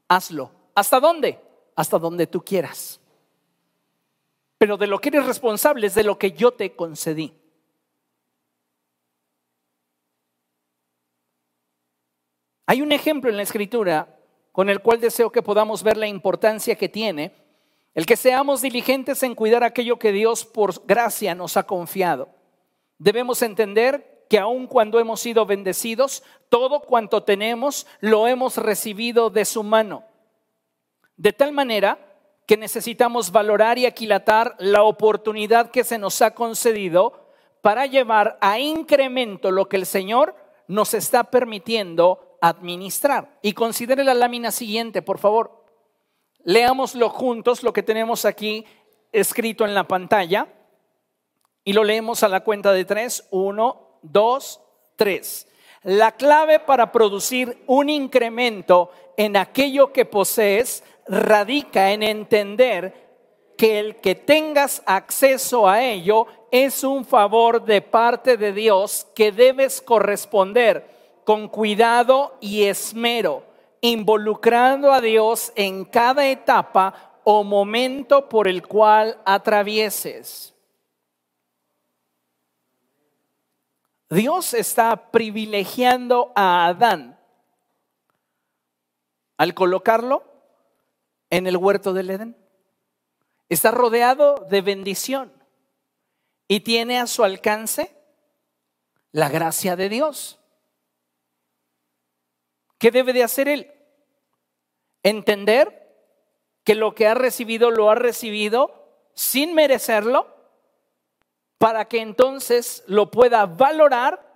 Speaker 1: Hazlo. ¿Hasta dónde? Hasta donde tú quieras. Pero de lo que eres responsable es de lo que yo te concedí. Hay un ejemplo en la escritura con el cual deseo que podamos ver la importancia que tiene el que seamos diligentes en cuidar aquello que Dios por gracia nos ha confiado. Debemos entender que aun cuando hemos sido bendecidos, todo cuanto tenemos lo hemos recibido de su mano. De tal manera que necesitamos valorar y aquilatar la oportunidad que se nos ha concedido para llevar a incremento lo que el Señor nos está permitiendo administrar. Y considere la lámina siguiente, por favor. Leámoslo juntos, lo que tenemos aquí escrito en la pantalla, y lo leemos a la cuenta de tres. Uno, dos, tres. La clave para producir un incremento en aquello que posees radica en entender que el que tengas acceso a ello es un favor de parte de Dios que debes corresponder con cuidado y esmero, involucrando a Dios en cada etapa o momento por el cual atravieses. Dios está privilegiando a Adán al colocarlo en el huerto del Edén. Está rodeado de bendición y tiene a su alcance la gracia de Dios. ¿Qué debe de hacer él? Entender que lo que ha recibido lo ha recibido sin merecerlo para que entonces lo pueda valorar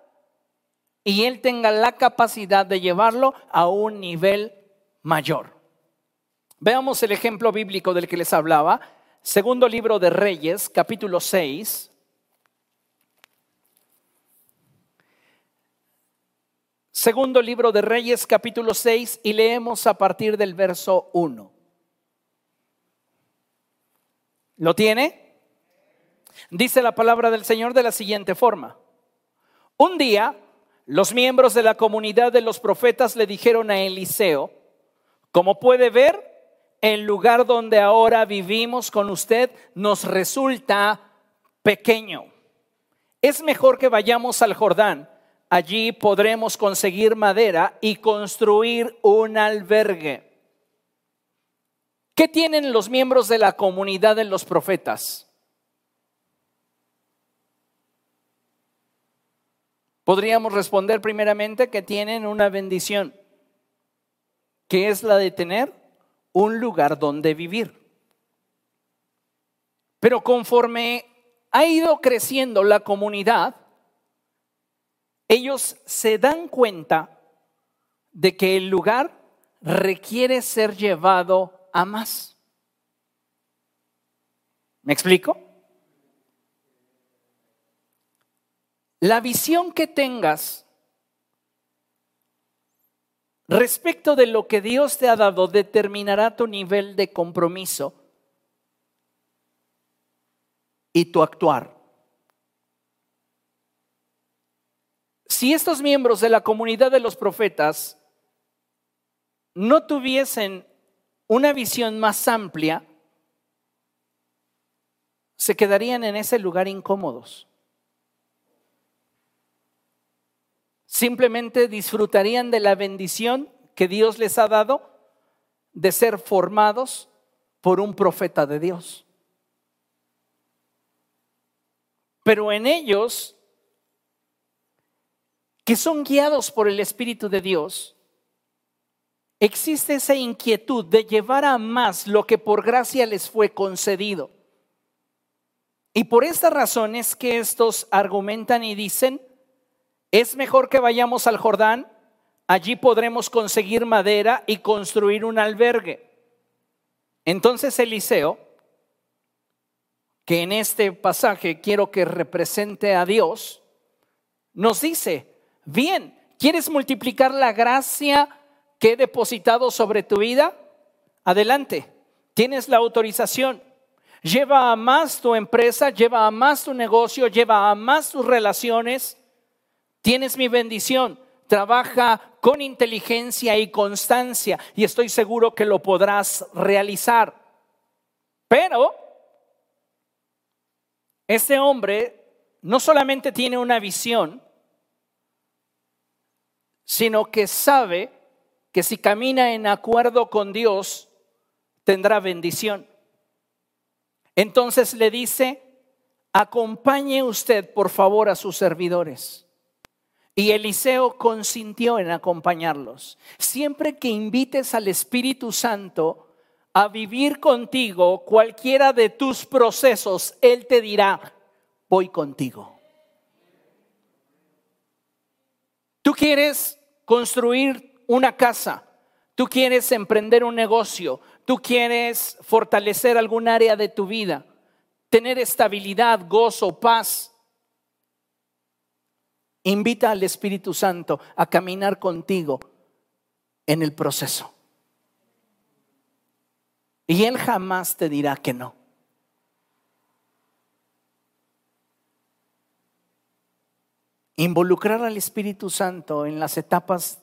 Speaker 1: y él tenga la capacidad de llevarlo a un nivel mayor. Veamos el ejemplo bíblico del que les hablaba. Segundo libro de Reyes, capítulo 6. Segundo libro de Reyes, capítulo 6, y leemos a partir del verso 1. ¿Lo tiene? Dice la palabra del Señor de la siguiente forma. Un día, los miembros de la comunidad de los profetas le dijeron a Eliseo, como puede ver, el lugar donde ahora vivimos con usted nos resulta pequeño. Es mejor que vayamos al Jordán. Allí podremos conseguir madera y construir un albergue. ¿Qué tienen los miembros de la comunidad de los profetas? Podríamos responder primeramente que tienen una bendición, que es la de tener un lugar donde vivir. Pero conforme ha ido creciendo la comunidad, ellos se dan cuenta de que el lugar requiere ser llevado a más. ¿Me explico? La visión que tengas respecto de lo que Dios te ha dado determinará tu nivel de compromiso y tu actuar. Si estos miembros de la comunidad de los profetas no tuviesen una visión más amplia, se quedarían en ese lugar incómodos. Simplemente disfrutarían de la bendición que Dios les ha dado de ser formados por un profeta de Dios. Pero en ellos, que son guiados por el Espíritu de Dios, existe esa inquietud de llevar a más lo que por gracia les fue concedido. Y por esta razón es que estos argumentan y dicen, es mejor que vayamos al Jordán, allí podremos conseguir madera y construir un albergue. Entonces Eliseo, que en este pasaje quiero que represente a Dios, nos dice, bien, ¿quieres multiplicar la gracia que he depositado sobre tu vida? Adelante, tienes la autorización lleva a más tu empresa, lleva a más tu negocio, lleva a más tus relaciones. Tienes mi bendición. Trabaja con inteligencia y constancia y estoy seguro que lo podrás realizar. Pero este hombre no solamente tiene una visión, sino que sabe que si camina en acuerdo con Dios, tendrá bendición. Entonces le dice, acompañe usted por favor a sus servidores. Y Eliseo consintió en acompañarlos. Siempre que invites al Espíritu Santo a vivir contigo cualquiera de tus procesos, Él te dirá, voy contigo. Tú quieres construir una casa, tú quieres emprender un negocio, tú quieres fortalecer algún área de tu vida, tener estabilidad, gozo, paz, invita al Espíritu Santo a caminar contigo en el proceso. Y Él jamás te dirá que no. Involucrar al Espíritu Santo en las etapas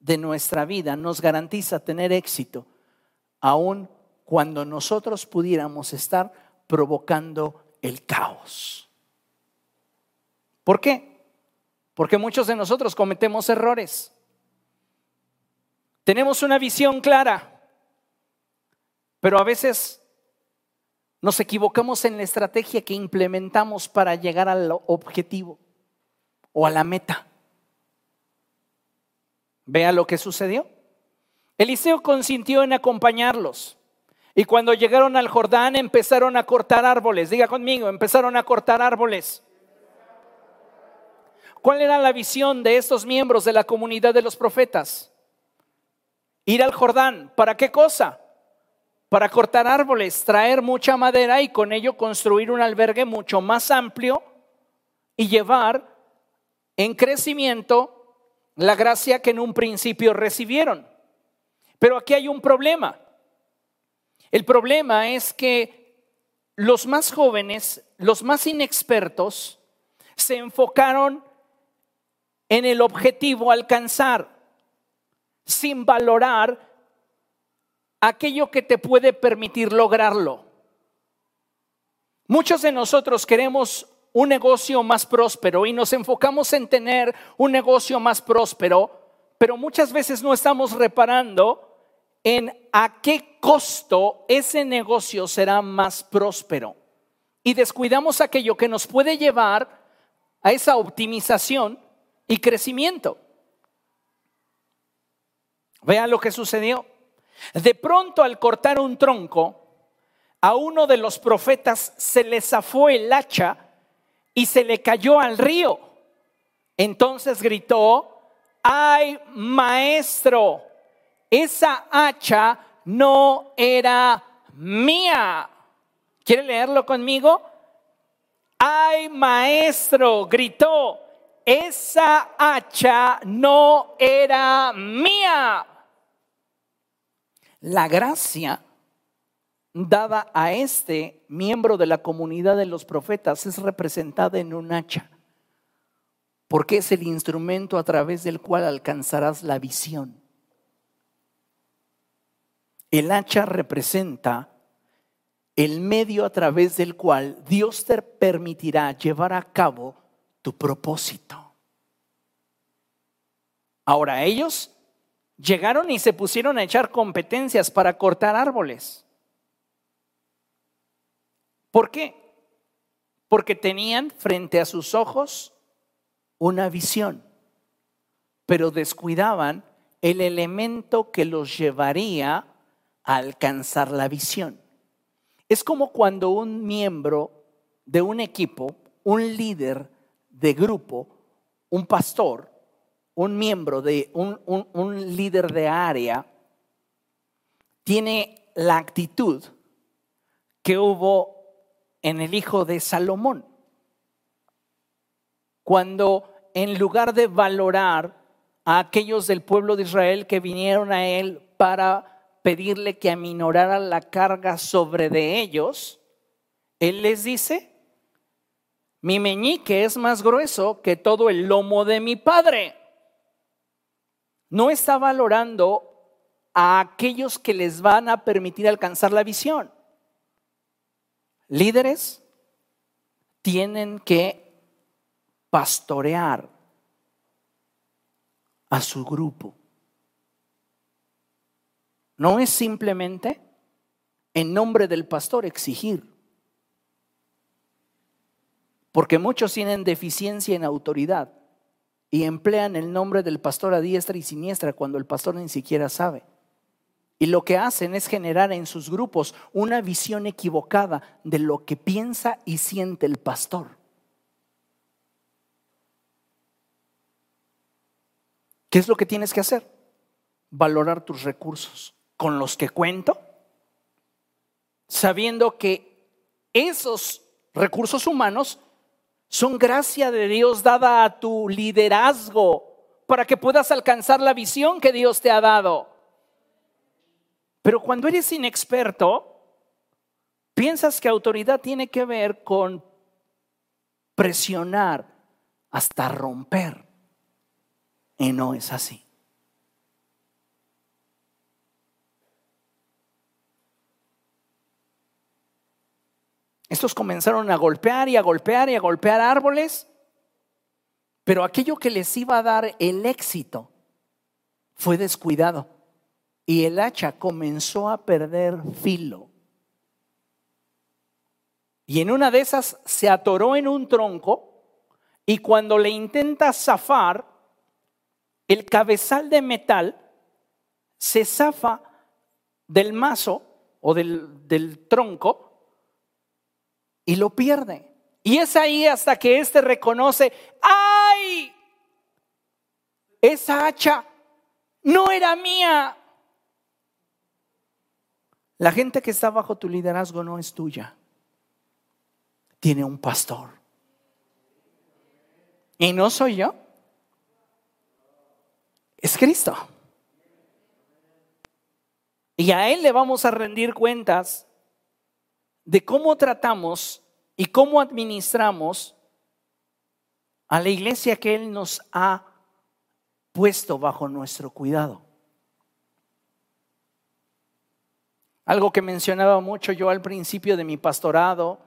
Speaker 1: de nuestra vida nos garantiza tener éxito aun cuando nosotros pudiéramos estar provocando el caos. ¿Por qué? Porque muchos de nosotros cometemos errores. Tenemos una visión clara, pero a veces nos equivocamos en la estrategia que implementamos para llegar al objetivo o a la meta. Vea lo que sucedió. Eliseo consintió en acompañarlos. Y cuando llegaron al Jordán empezaron a cortar árboles. Diga conmigo, empezaron a cortar árboles. ¿Cuál era la visión de estos miembros de la comunidad de los profetas? Ir al Jordán. ¿Para qué cosa? Para cortar árboles, traer mucha madera y con ello construir un albergue mucho más amplio y llevar en crecimiento la gracia que en un principio recibieron. Pero aquí hay un problema. El problema es que los más jóvenes, los más inexpertos, se enfocaron en el objetivo alcanzar sin valorar aquello que te puede permitir lograrlo. Muchos de nosotros queremos un negocio más próspero y nos enfocamos en tener un negocio más próspero, pero muchas veces no estamos reparando en a qué costo ese negocio será más próspero. Y descuidamos aquello que nos puede llevar a esa optimización y crecimiento. Vean lo que sucedió. De pronto al cortar un tronco, a uno de los profetas se le zafó el hacha y se le cayó al río. Entonces gritó, ay maestro, esa hacha no era mía. ¿Quiere leerlo conmigo? ¡Ay, maestro! gritó, esa hacha no era mía. La gracia dada a este miembro de la comunidad de los profetas es representada en un hacha, porque es el instrumento a través del cual alcanzarás la visión. El hacha representa el medio a través del cual Dios te permitirá llevar a cabo tu propósito. Ahora ellos llegaron y se pusieron a echar competencias para cortar árboles. ¿Por qué? Porque tenían frente a sus ojos una visión, pero descuidaban el elemento que los llevaría a alcanzar la visión. Es como cuando un miembro de un equipo, un líder de grupo, un pastor, un miembro de un, un líder de área, tiene la actitud que hubo en el hijo de Salomón. Cuando en lugar de valorar a aquellos del pueblo de Israel que vinieron a él para pedirle que aminorara la carga sobre de ellos, él les dice, mi meñique es más grueso que todo el lomo de mi padre. No está valorando a aquellos que les van a permitir alcanzar la visión líderes tienen que pastorear a su grupo. No es simplemente en nombre del pastor exigir, porque muchos tienen deficiencia en autoridad y emplean el nombre del pastor a diestra y siniestra cuando el pastor ni siquiera sabe. Y lo que hacen es generar en sus grupos una visión equivocada de lo que piensa y siente el pastor. ¿Qué es lo que tienes que hacer? Valorar tus recursos con los que cuento, sabiendo que esos recursos humanos son gracia de Dios dada a tu liderazgo para que puedas alcanzar la visión que Dios te ha dado. Pero cuando eres inexperto, piensas que autoridad tiene que ver con presionar hasta romper. Y no es así. Estos comenzaron a golpear y a golpear y a golpear árboles, pero aquello que les iba a dar el éxito fue descuidado y el hacha comenzó a perder filo. Y en una de esas se atoró en un tronco y cuando le intenta zafar, el cabezal de metal se zafa del mazo o del, del tronco y lo pierde. Y es ahí hasta que éste reconoce, ¡ay! Esa hacha no era mía. La gente que está bajo tu liderazgo no es tuya. Tiene un pastor. Y no soy yo. Es Cristo. Y a Él le vamos a rendir cuentas de cómo tratamos y cómo administramos a la iglesia que Él nos ha puesto bajo nuestro cuidado. Algo que mencionaba mucho yo al principio de mi pastorado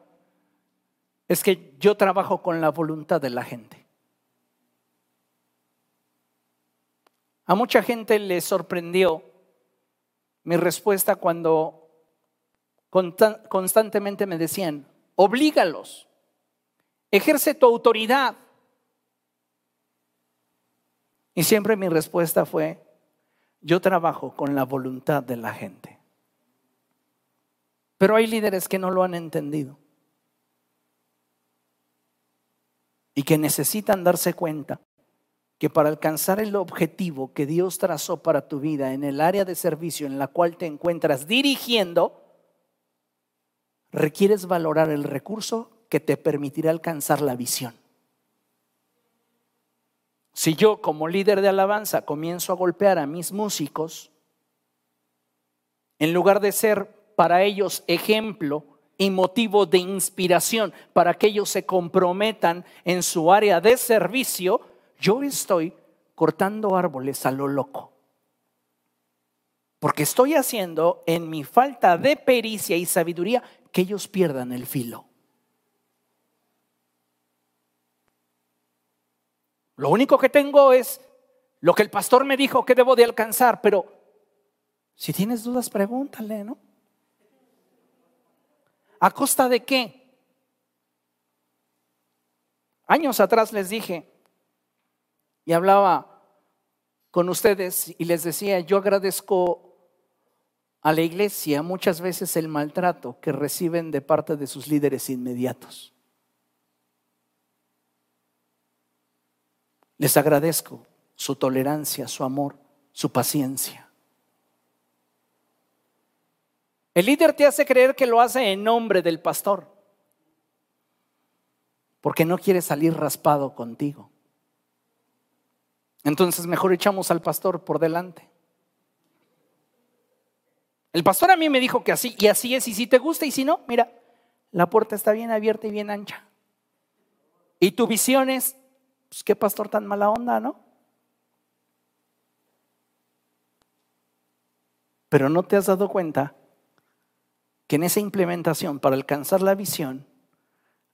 Speaker 1: es que yo trabajo con la voluntad de la gente. A mucha gente le sorprendió mi respuesta cuando constantemente me decían, oblígalos, ejerce tu autoridad. Y siempre mi respuesta fue, yo trabajo con la voluntad de la gente. Pero hay líderes que no lo han entendido y que necesitan darse cuenta que para alcanzar el objetivo que Dios trazó para tu vida en el área de servicio en la cual te encuentras dirigiendo, requieres valorar el recurso que te permitirá alcanzar la visión. Si yo como líder de alabanza comienzo a golpear a mis músicos, en lugar de ser para ellos ejemplo y motivo de inspiración para que ellos se comprometan en su área de servicio, yo estoy cortando árboles a lo loco. Porque estoy haciendo en mi falta de pericia y sabiduría que ellos pierdan el filo. Lo único que tengo es lo que el pastor me dijo que debo de alcanzar, pero si tienes dudas, pregúntale, ¿no? ¿A costa de qué? Años atrás les dije y hablaba con ustedes y les decía, yo agradezco a la iglesia muchas veces el maltrato que reciben de parte de sus líderes inmediatos. Les agradezco su tolerancia, su amor, su paciencia. El líder te hace creer que lo hace en nombre del pastor, porque no quiere salir raspado contigo. Entonces mejor echamos al pastor por delante. El pastor a mí me dijo que así, y así es, y si te gusta, y si no, mira, la puerta está bien abierta y bien ancha. Y tu visión es pues qué pastor tan mala onda, ¿no? Pero no te has dado cuenta que en esa implementación para alcanzar la visión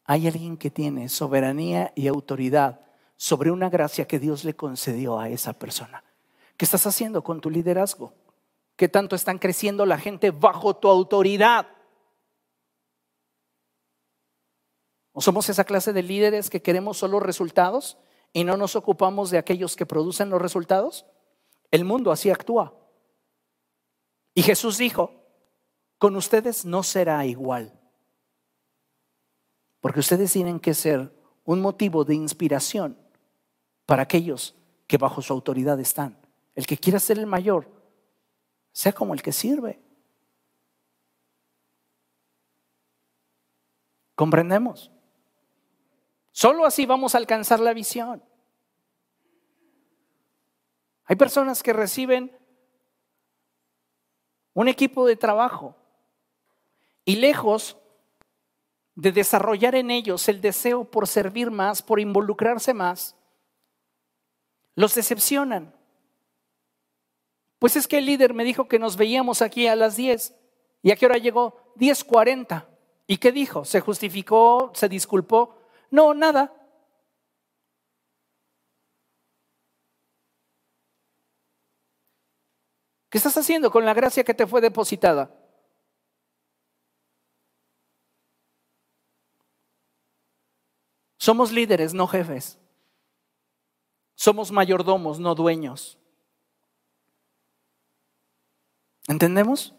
Speaker 1: hay alguien que tiene soberanía y autoridad sobre una gracia que Dios le concedió a esa persona. ¿Qué estás haciendo con tu liderazgo? ¿Qué tanto están creciendo la gente bajo tu autoridad? ¿O somos esa clase de líderes que queremos solo resultados y no nos ocupamos de aquellos que producen los resultados? El mundo así actúa. Y Jesús dijo, con ustedes no será igual, porque ustedes tienen que ser un motivo de inspiración para aquellos que bajo su autoridad están. El que quiera ser el mayor, sea como el que sirve. ¿Comprendemos? Solo así vamos a alcanzar la visión. Hay personas que reciben un equipo de trabajo y lejos de desarrollar en ellos el deseo por servir más, por involucrarse más, los decepcionan. Pues es que el líder me dijo que nos veíamos aquí a las 10 y a qué hora llegó 10:40. ¿Y qué dijo? ¿Se justificó? ¿Se disculpó? No, nada. ¿Qué estás haciendo con la gracia que te fue depositada? Somos líderes, no jefes. Somos mayordomos, no dueños. ¿Entendemos?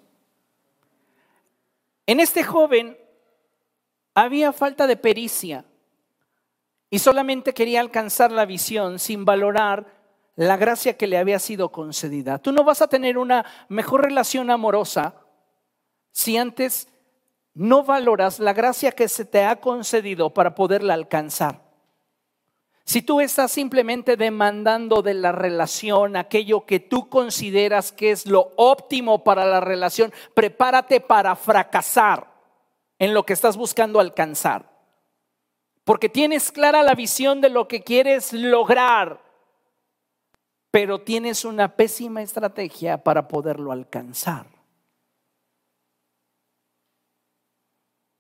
Speaker 1: En este joven había falta de pericia y solamente quería alcanzar la visión sin valorar la gracia que le había sido concedida. Tú no vas a tener una mejor relación amorosa si antes no valoras la gracia que se te ha concedido para poderla alcanzar. Si tú estás simplemente demandando de la relación aquello que tú consideras que es lo óptimo para la relación, prepárate para fracasar en lo que estás buscando alcanzar porque tienes clara la visión de lo que quieres lograr, pero tienes una pésima estrategia para poderlo alcanzar.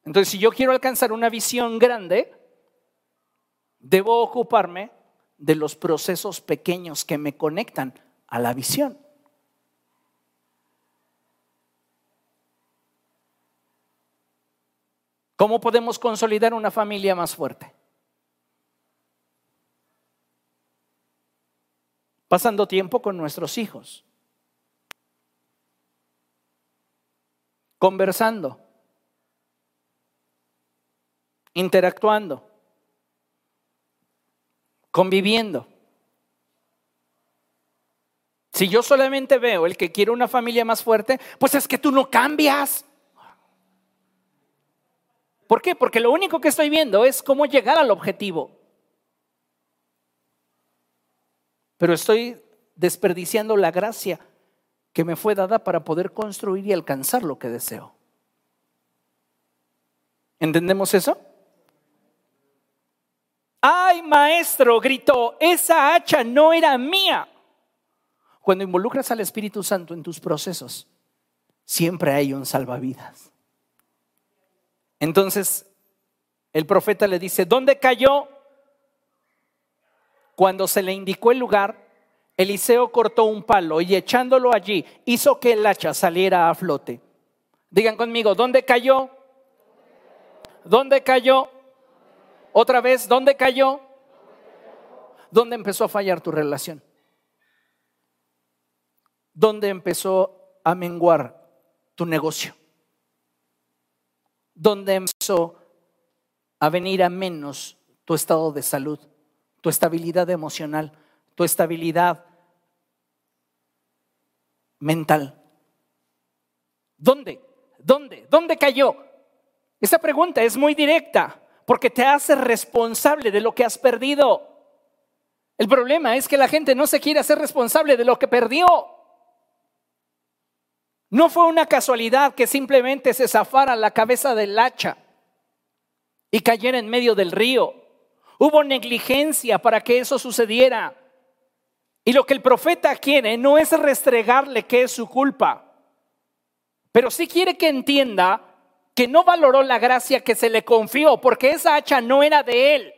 Speaker 1: Entonces, si yo quiero alcanzar una visión grande, debo ocuparme de los procesos pequeños que me conectan a la visión. ¿Cómo podemos consolidar una familia más fuerte? Pasando tiempo con nuestros hijos. Conversando. Interactuando. Conviviendo. Si yo solamente veo el que quiere una familia más fuerte, pues es que tú no cambias. ¿Por qué? Porque lo único que estoy viendo es cómo llegar al objetivo. Pero estoy desperdiciando la gracia que me fue dada para poder construir y alcanzar lo que deseo. ¿Entendemos eso? Ay, maestro, gritó, esa hacha no era mía. Cuando involucras al Espíritu Santo en tus procesos, siempre hay un salvavidas. Entonces, el profeta le dice, ¿dónde cayó? Cuando se le indicó el lugar, Eliseo cortó un palo y echándolo allí hizo que el hacha saliera a flote. Digan conmigo, ¿dónde cayó? ¿Dónde cayó? Otra vez, ¿dónde cayó? ¿Dónde empezó a fallar tu relación? ¿Dónde empezó a menguar tu negocio? ¿Dónde empezó a venir a menos tu estado de salud, tu estabilidad emocional, tu estabilidad mental? ¿Dónde? ¿Dónde? ¿Dónde cayó? Esa pregunta es muy directa porque te hace responsable de lo que has perdido. El problema es que la gente no se quiere hacer responsable de lo que perdió. No fue una casualidad que simplemente se zafara la cabeza del hacha y cayera en medio del río. Hubo negligencia para que eso sucediera. Y lo que el profeta quiere no es restregarle que es su culpa, pero sí quiere que entienda que no valoró la gracia que se le confió, porque esa hacha no era de él.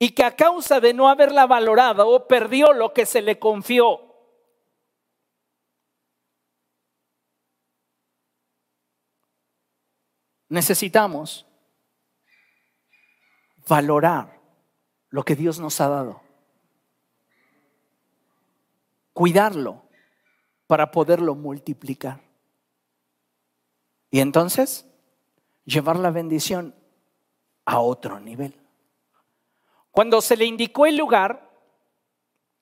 Speaker 1: Y que a causa de no haberla valorado, perdió lo que se le confió. Necesitamos valorar lo que Dios nos ha dado. Cuidarlo para poderlo multiplicar. Y entonces, llevar la bendición a otro nivel. Cuando se le indicó el lugar,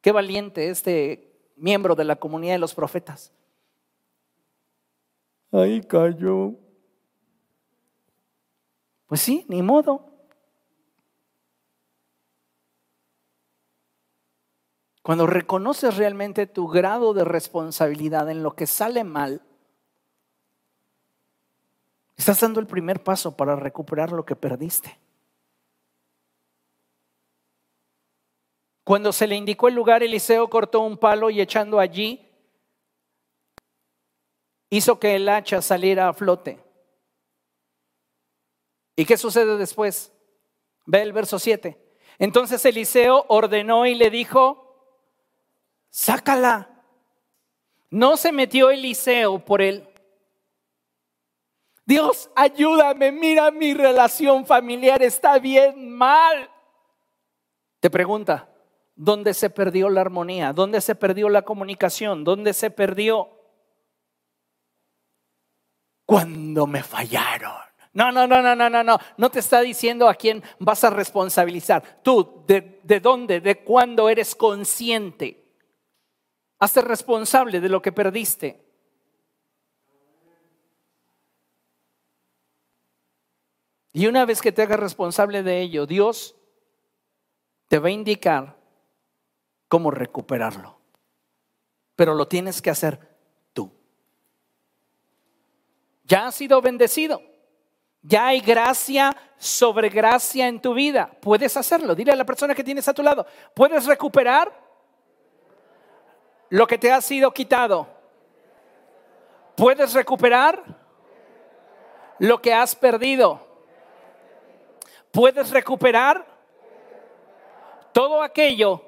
Speaker 1: qué valiente este miembro de la comunidad de los profetas. Ahí cayó. Pues sí, ni modo. Cuando reconoces realmente tu grado de responsabilidad en lo que sale mal, Estás dando el primer paso para recuperar lo que perdiste. Cuando se le indicó el lugar, Eliseo cortó un palo y echando allí, hizo que el hacha saliera a flote. ¿Y qué sucede después? Ve el verso 7. Entonces Eliseo ordenó y le dijo, sácala. No se metió Eliseo por él Dios, ayúdame, mira mi relación familiar está bien mal. Te pregunta, ¿dónde se perdió la armonía? ¿Dónde se perdió la comunicación? ¿Dónde se perdió? Cuando me fallaron. No, no, no, no, no, no, no. No te está diciendo a quién vas a responsabilizar. Tú, ¿de, de dónde, de cuándo eres consciente? Hazte responsable de lo que perdiste. Y una vez que te hagas responsable de ello, Dios te va a indicar cómo recuperarlo. Pero lo tienes que hacer tú. Ya has sido bendecido. Ya hay gracia sobre gracia en tu vida. Puedes hacerlo. Dile a la persona que tienes a tu lado. ¿Puedes recuperar lo que te ha sido quitado? ¿Puedes recuperar lo que has perdido? Puedes recuperar todo aquello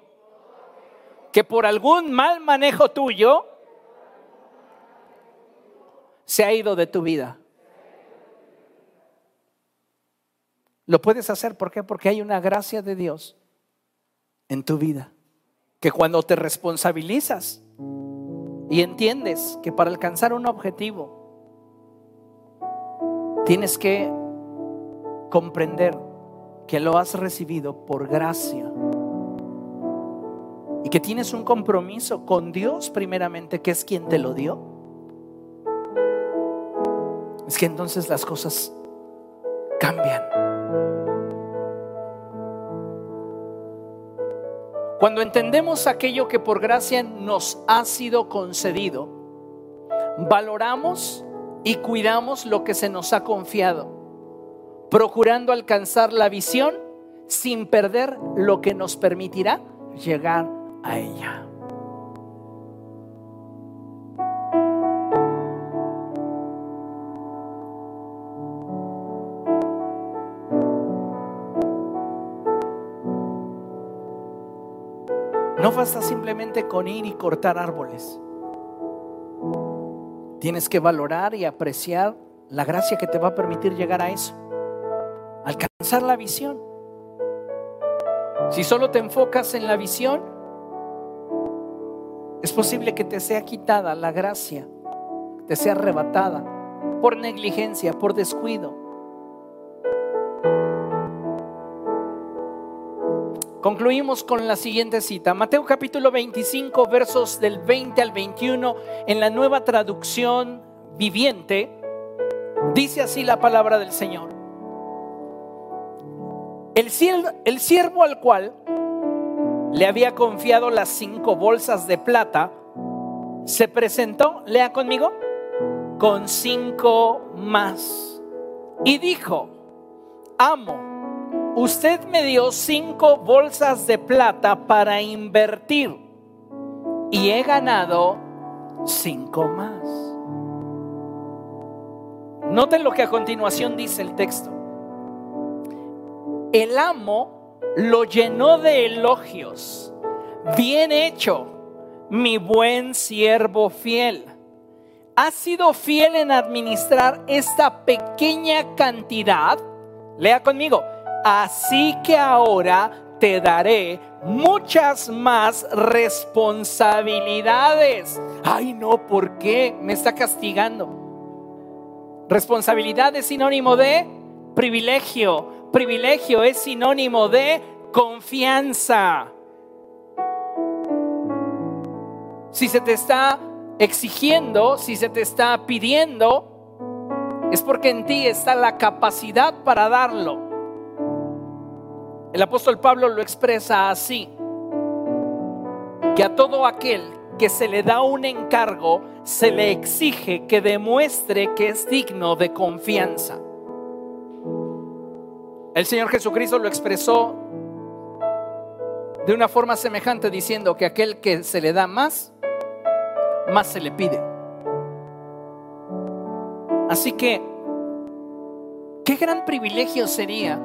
Speaker 1: que por algún mal manejo tuyo se ha ido de tu vida. Lo puedes hacer, ¿por qué? Porque hay una gracia de Dios en tu vida. Que cuando te responsabilizas y entiendes que para alcanzar un objetivo tienes que comprender que lo has recibido por gracia y que tienes un compromiso con Dios primeramente, que es quien te lo dio. es que entonces las cosas cambian. Cuando entendemos aquello que por gracia nos ha sido concedido, valoramos y cuidamos lo que se nos ha confiado, procurando alcanzar la visión sin perder lo que nos permitirá llegar a ella. No basta simplemente con ir y cortar árboles. Tienes que valorar y apreciar la gracia que te va a permitir llegar a eso. Alcanzar la visión. Si solo te enfocas en la visión, es posible que te sea quitada la gracia, te sea arrebatada por negligencia, por descuido. Concluimos con la siguiente cita, Mateo capítulo 25, versos del 20 al 21, en la nueva traducción viviente, dice así la palabra del Señor. El el siervo al cual le había confiado las cinco bolsas de plata, se presentó, lea conmigo, con cinco más. Y dijo, amo usted me dio cinco bolsas de plata para invertir y he ganado cinco más. Noten lo que a continuación dice el texto. El amo lo llenó de elogios. Bien hecho, mi buen siervo fiel. Has sido fiel en administrar esta pequeña cantidad. Lea conmigo así que ahora te daré muchas más responsabilidades. Ay, no, ¿por qué? Me está castigando. Responsabilidad es sinónimo de privilegio. Privilegio es sinónimo de confianza. Si se te está exigiendo, si se te está pidiendo, es porque en ti está la capacidad para darlo. El apóstol Pablo lo expresa así, que a todo aquel que se le da un encargo, se le exige que demuestre que es digno de confianza. El Señor Jesucristo lo expresó de una forma semejante diciendo que aquel que se le da más, más se le pide. Así que, qué gran privilegio sería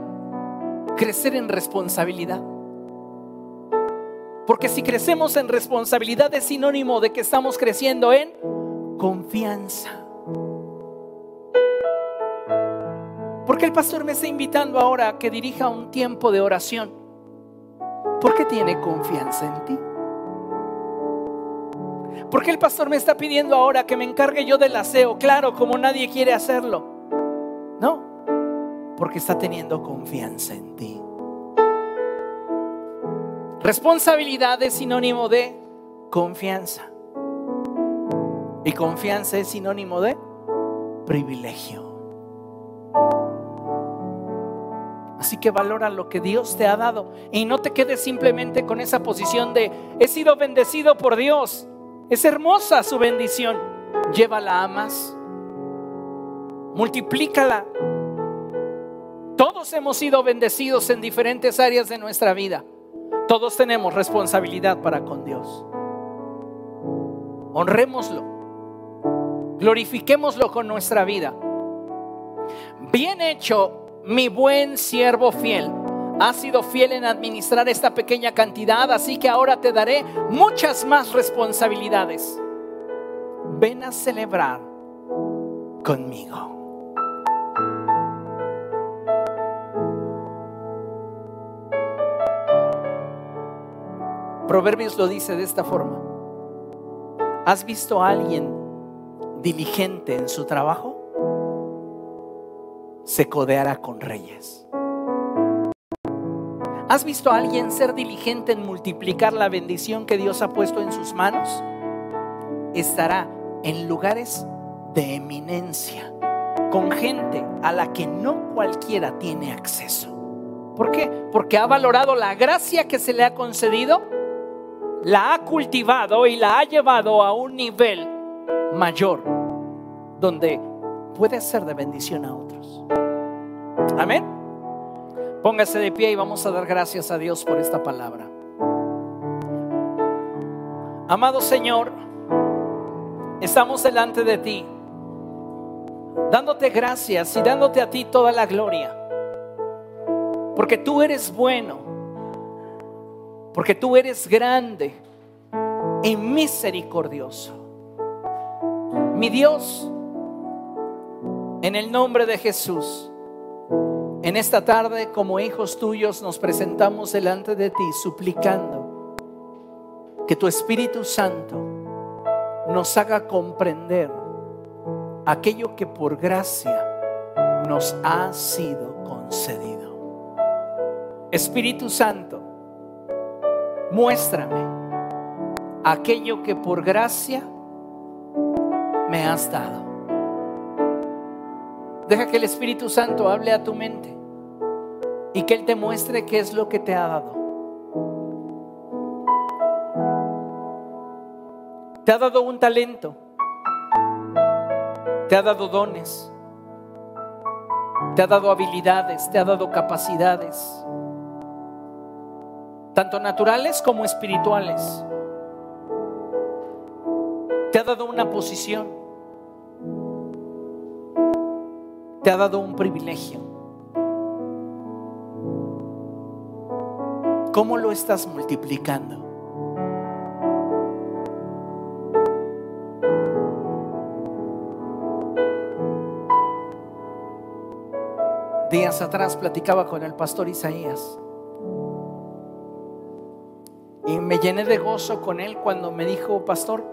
Speaker 1: crecer en responsabilidad. Porque si crecemos en responsabilidad es sinónimo de que estamos creciendo en confianza. Porque el pastor me está invitando ahora a que dirija un tiempo de oración. Porque tiene confianza en ti. Porque el pastor me está pidiendo ahora que me encargue yo del aseo, claro, como nadie quiere hacerlo. No, porque está teniendo confianza en ti. Responsabilidad es sinónimo de confianza. Y confianza es sinónimo de privilegio. Así que valora lo que Dios te ha dado y no te quedes simplemente con esa posición de he sido bendecido por Dios. Es hermosa su bendición. Llévala a más. Multiplícala todos hemos sido bendecidos en diferentes áreas de nuestra vida. Todos tenemos responsabilidad para con Dios. Honrémoslo. Glorifiquémoslo con nuestra vida. Bien hecho, mi buen siervo fiel. Has sido fiel en administrar esta pequeña cantidad, así que ahora te daré muchas más responsabilidades. Ven a celebrar conmigo. Proverbios lo dice de esta forma. ¿Has visto a alguien diligente en su trabajo? Se codeará con reyes. ¿Has visto a alguien ser diligente en multiplicar la bendición que Dios ha puesto en sus manos? Estará en lugares de eminencia. con gente a la que no cualquiera tiene acceso. ¿Por qué? Porque ha valorado la gracia que se le ha concedido, la ha cultivado y la ha llevado a un nivel mayor, donde puede ser de bendición a otros. Amén. Póngase de pie y vamos a dar gracias a Dios por esta palabra. Amado Señor, estamos delante de ti, dándote gracias y dándote a ti toda la gloria, porque tú eres bueno, porque tú eres grande y misericordioso. Mi Dios, en el nombre de Jesús, en esta tarde como hijos tuyos nos presentamos delante de ti suplicando que tu Espíritu Santo nos haga comprender aquello que por gracia nos ha sido concedido. Espíritu Santo, muéstrame aquello que por gracia me has dado. Deja que el Espíritu Santo hable a tu mente y que Él te muestre qué es lo que te ha dado. Te ha dado un talento. Te ha dado dones. Te ha dado habilidades. Te ha dado capacidades. Tanto naturales como espirituales. Te ha dado una posición. Te ha dado un privilegio. ¿Cómo lo estás multiplicando? Días atrás platicaba con el pastor Isaías y me llené de gozo con él cuando me dijo, pastor,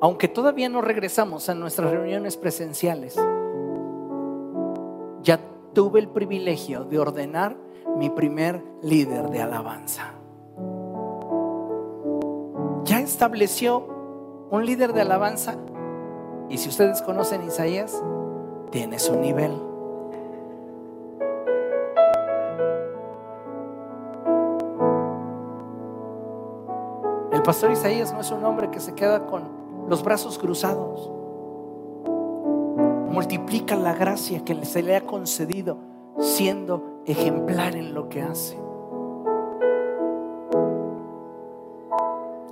Speaker 1: aunque todavía no regresamos a nuestras reuniones presenciales, ya tuve el privilegio de ordenar mi primer líder de alabanza. Ya estableció un líder de alabanza y si ustedes conocen Isaías, tiene su nivel. El pastor Isaías no es un hombre que se queda con los brazos cruzados. Multiplica la gracia que se le ha concedido siendo ejemplar en lo que hace.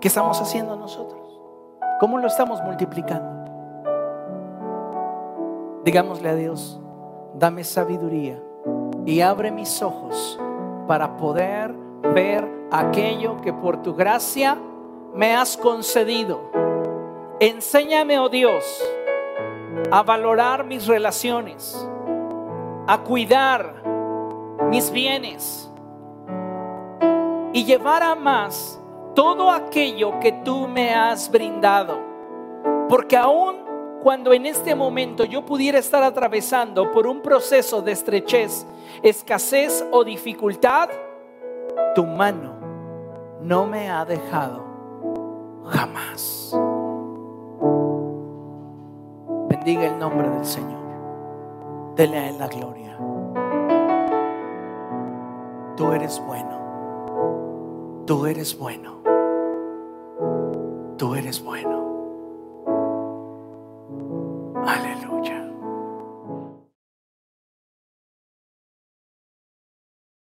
Speaker 1: ¿Qué estamos haciendo nosotros? ¿Cómo lo estamos multiplicando? Digámosle a Dios, dame sabiduría y abre mis ojos para poder ver aquello que por tu gracia me has concedido. Enséñame, oh Dios, a valorar mis relaciones, a cuidar mis bienes y llevar a más todo aquello que tú me has brindado. Porque aún cuando en este momento yo pudiera estar atravesando por un proceso de estrechez, escasez o dificultad, tu mano no me ha dejado jamás. Bendiga el nombre del Señor. Dele a Él la gloria. Tú eres bueno. Tú eres bueno. Tú eres bueno.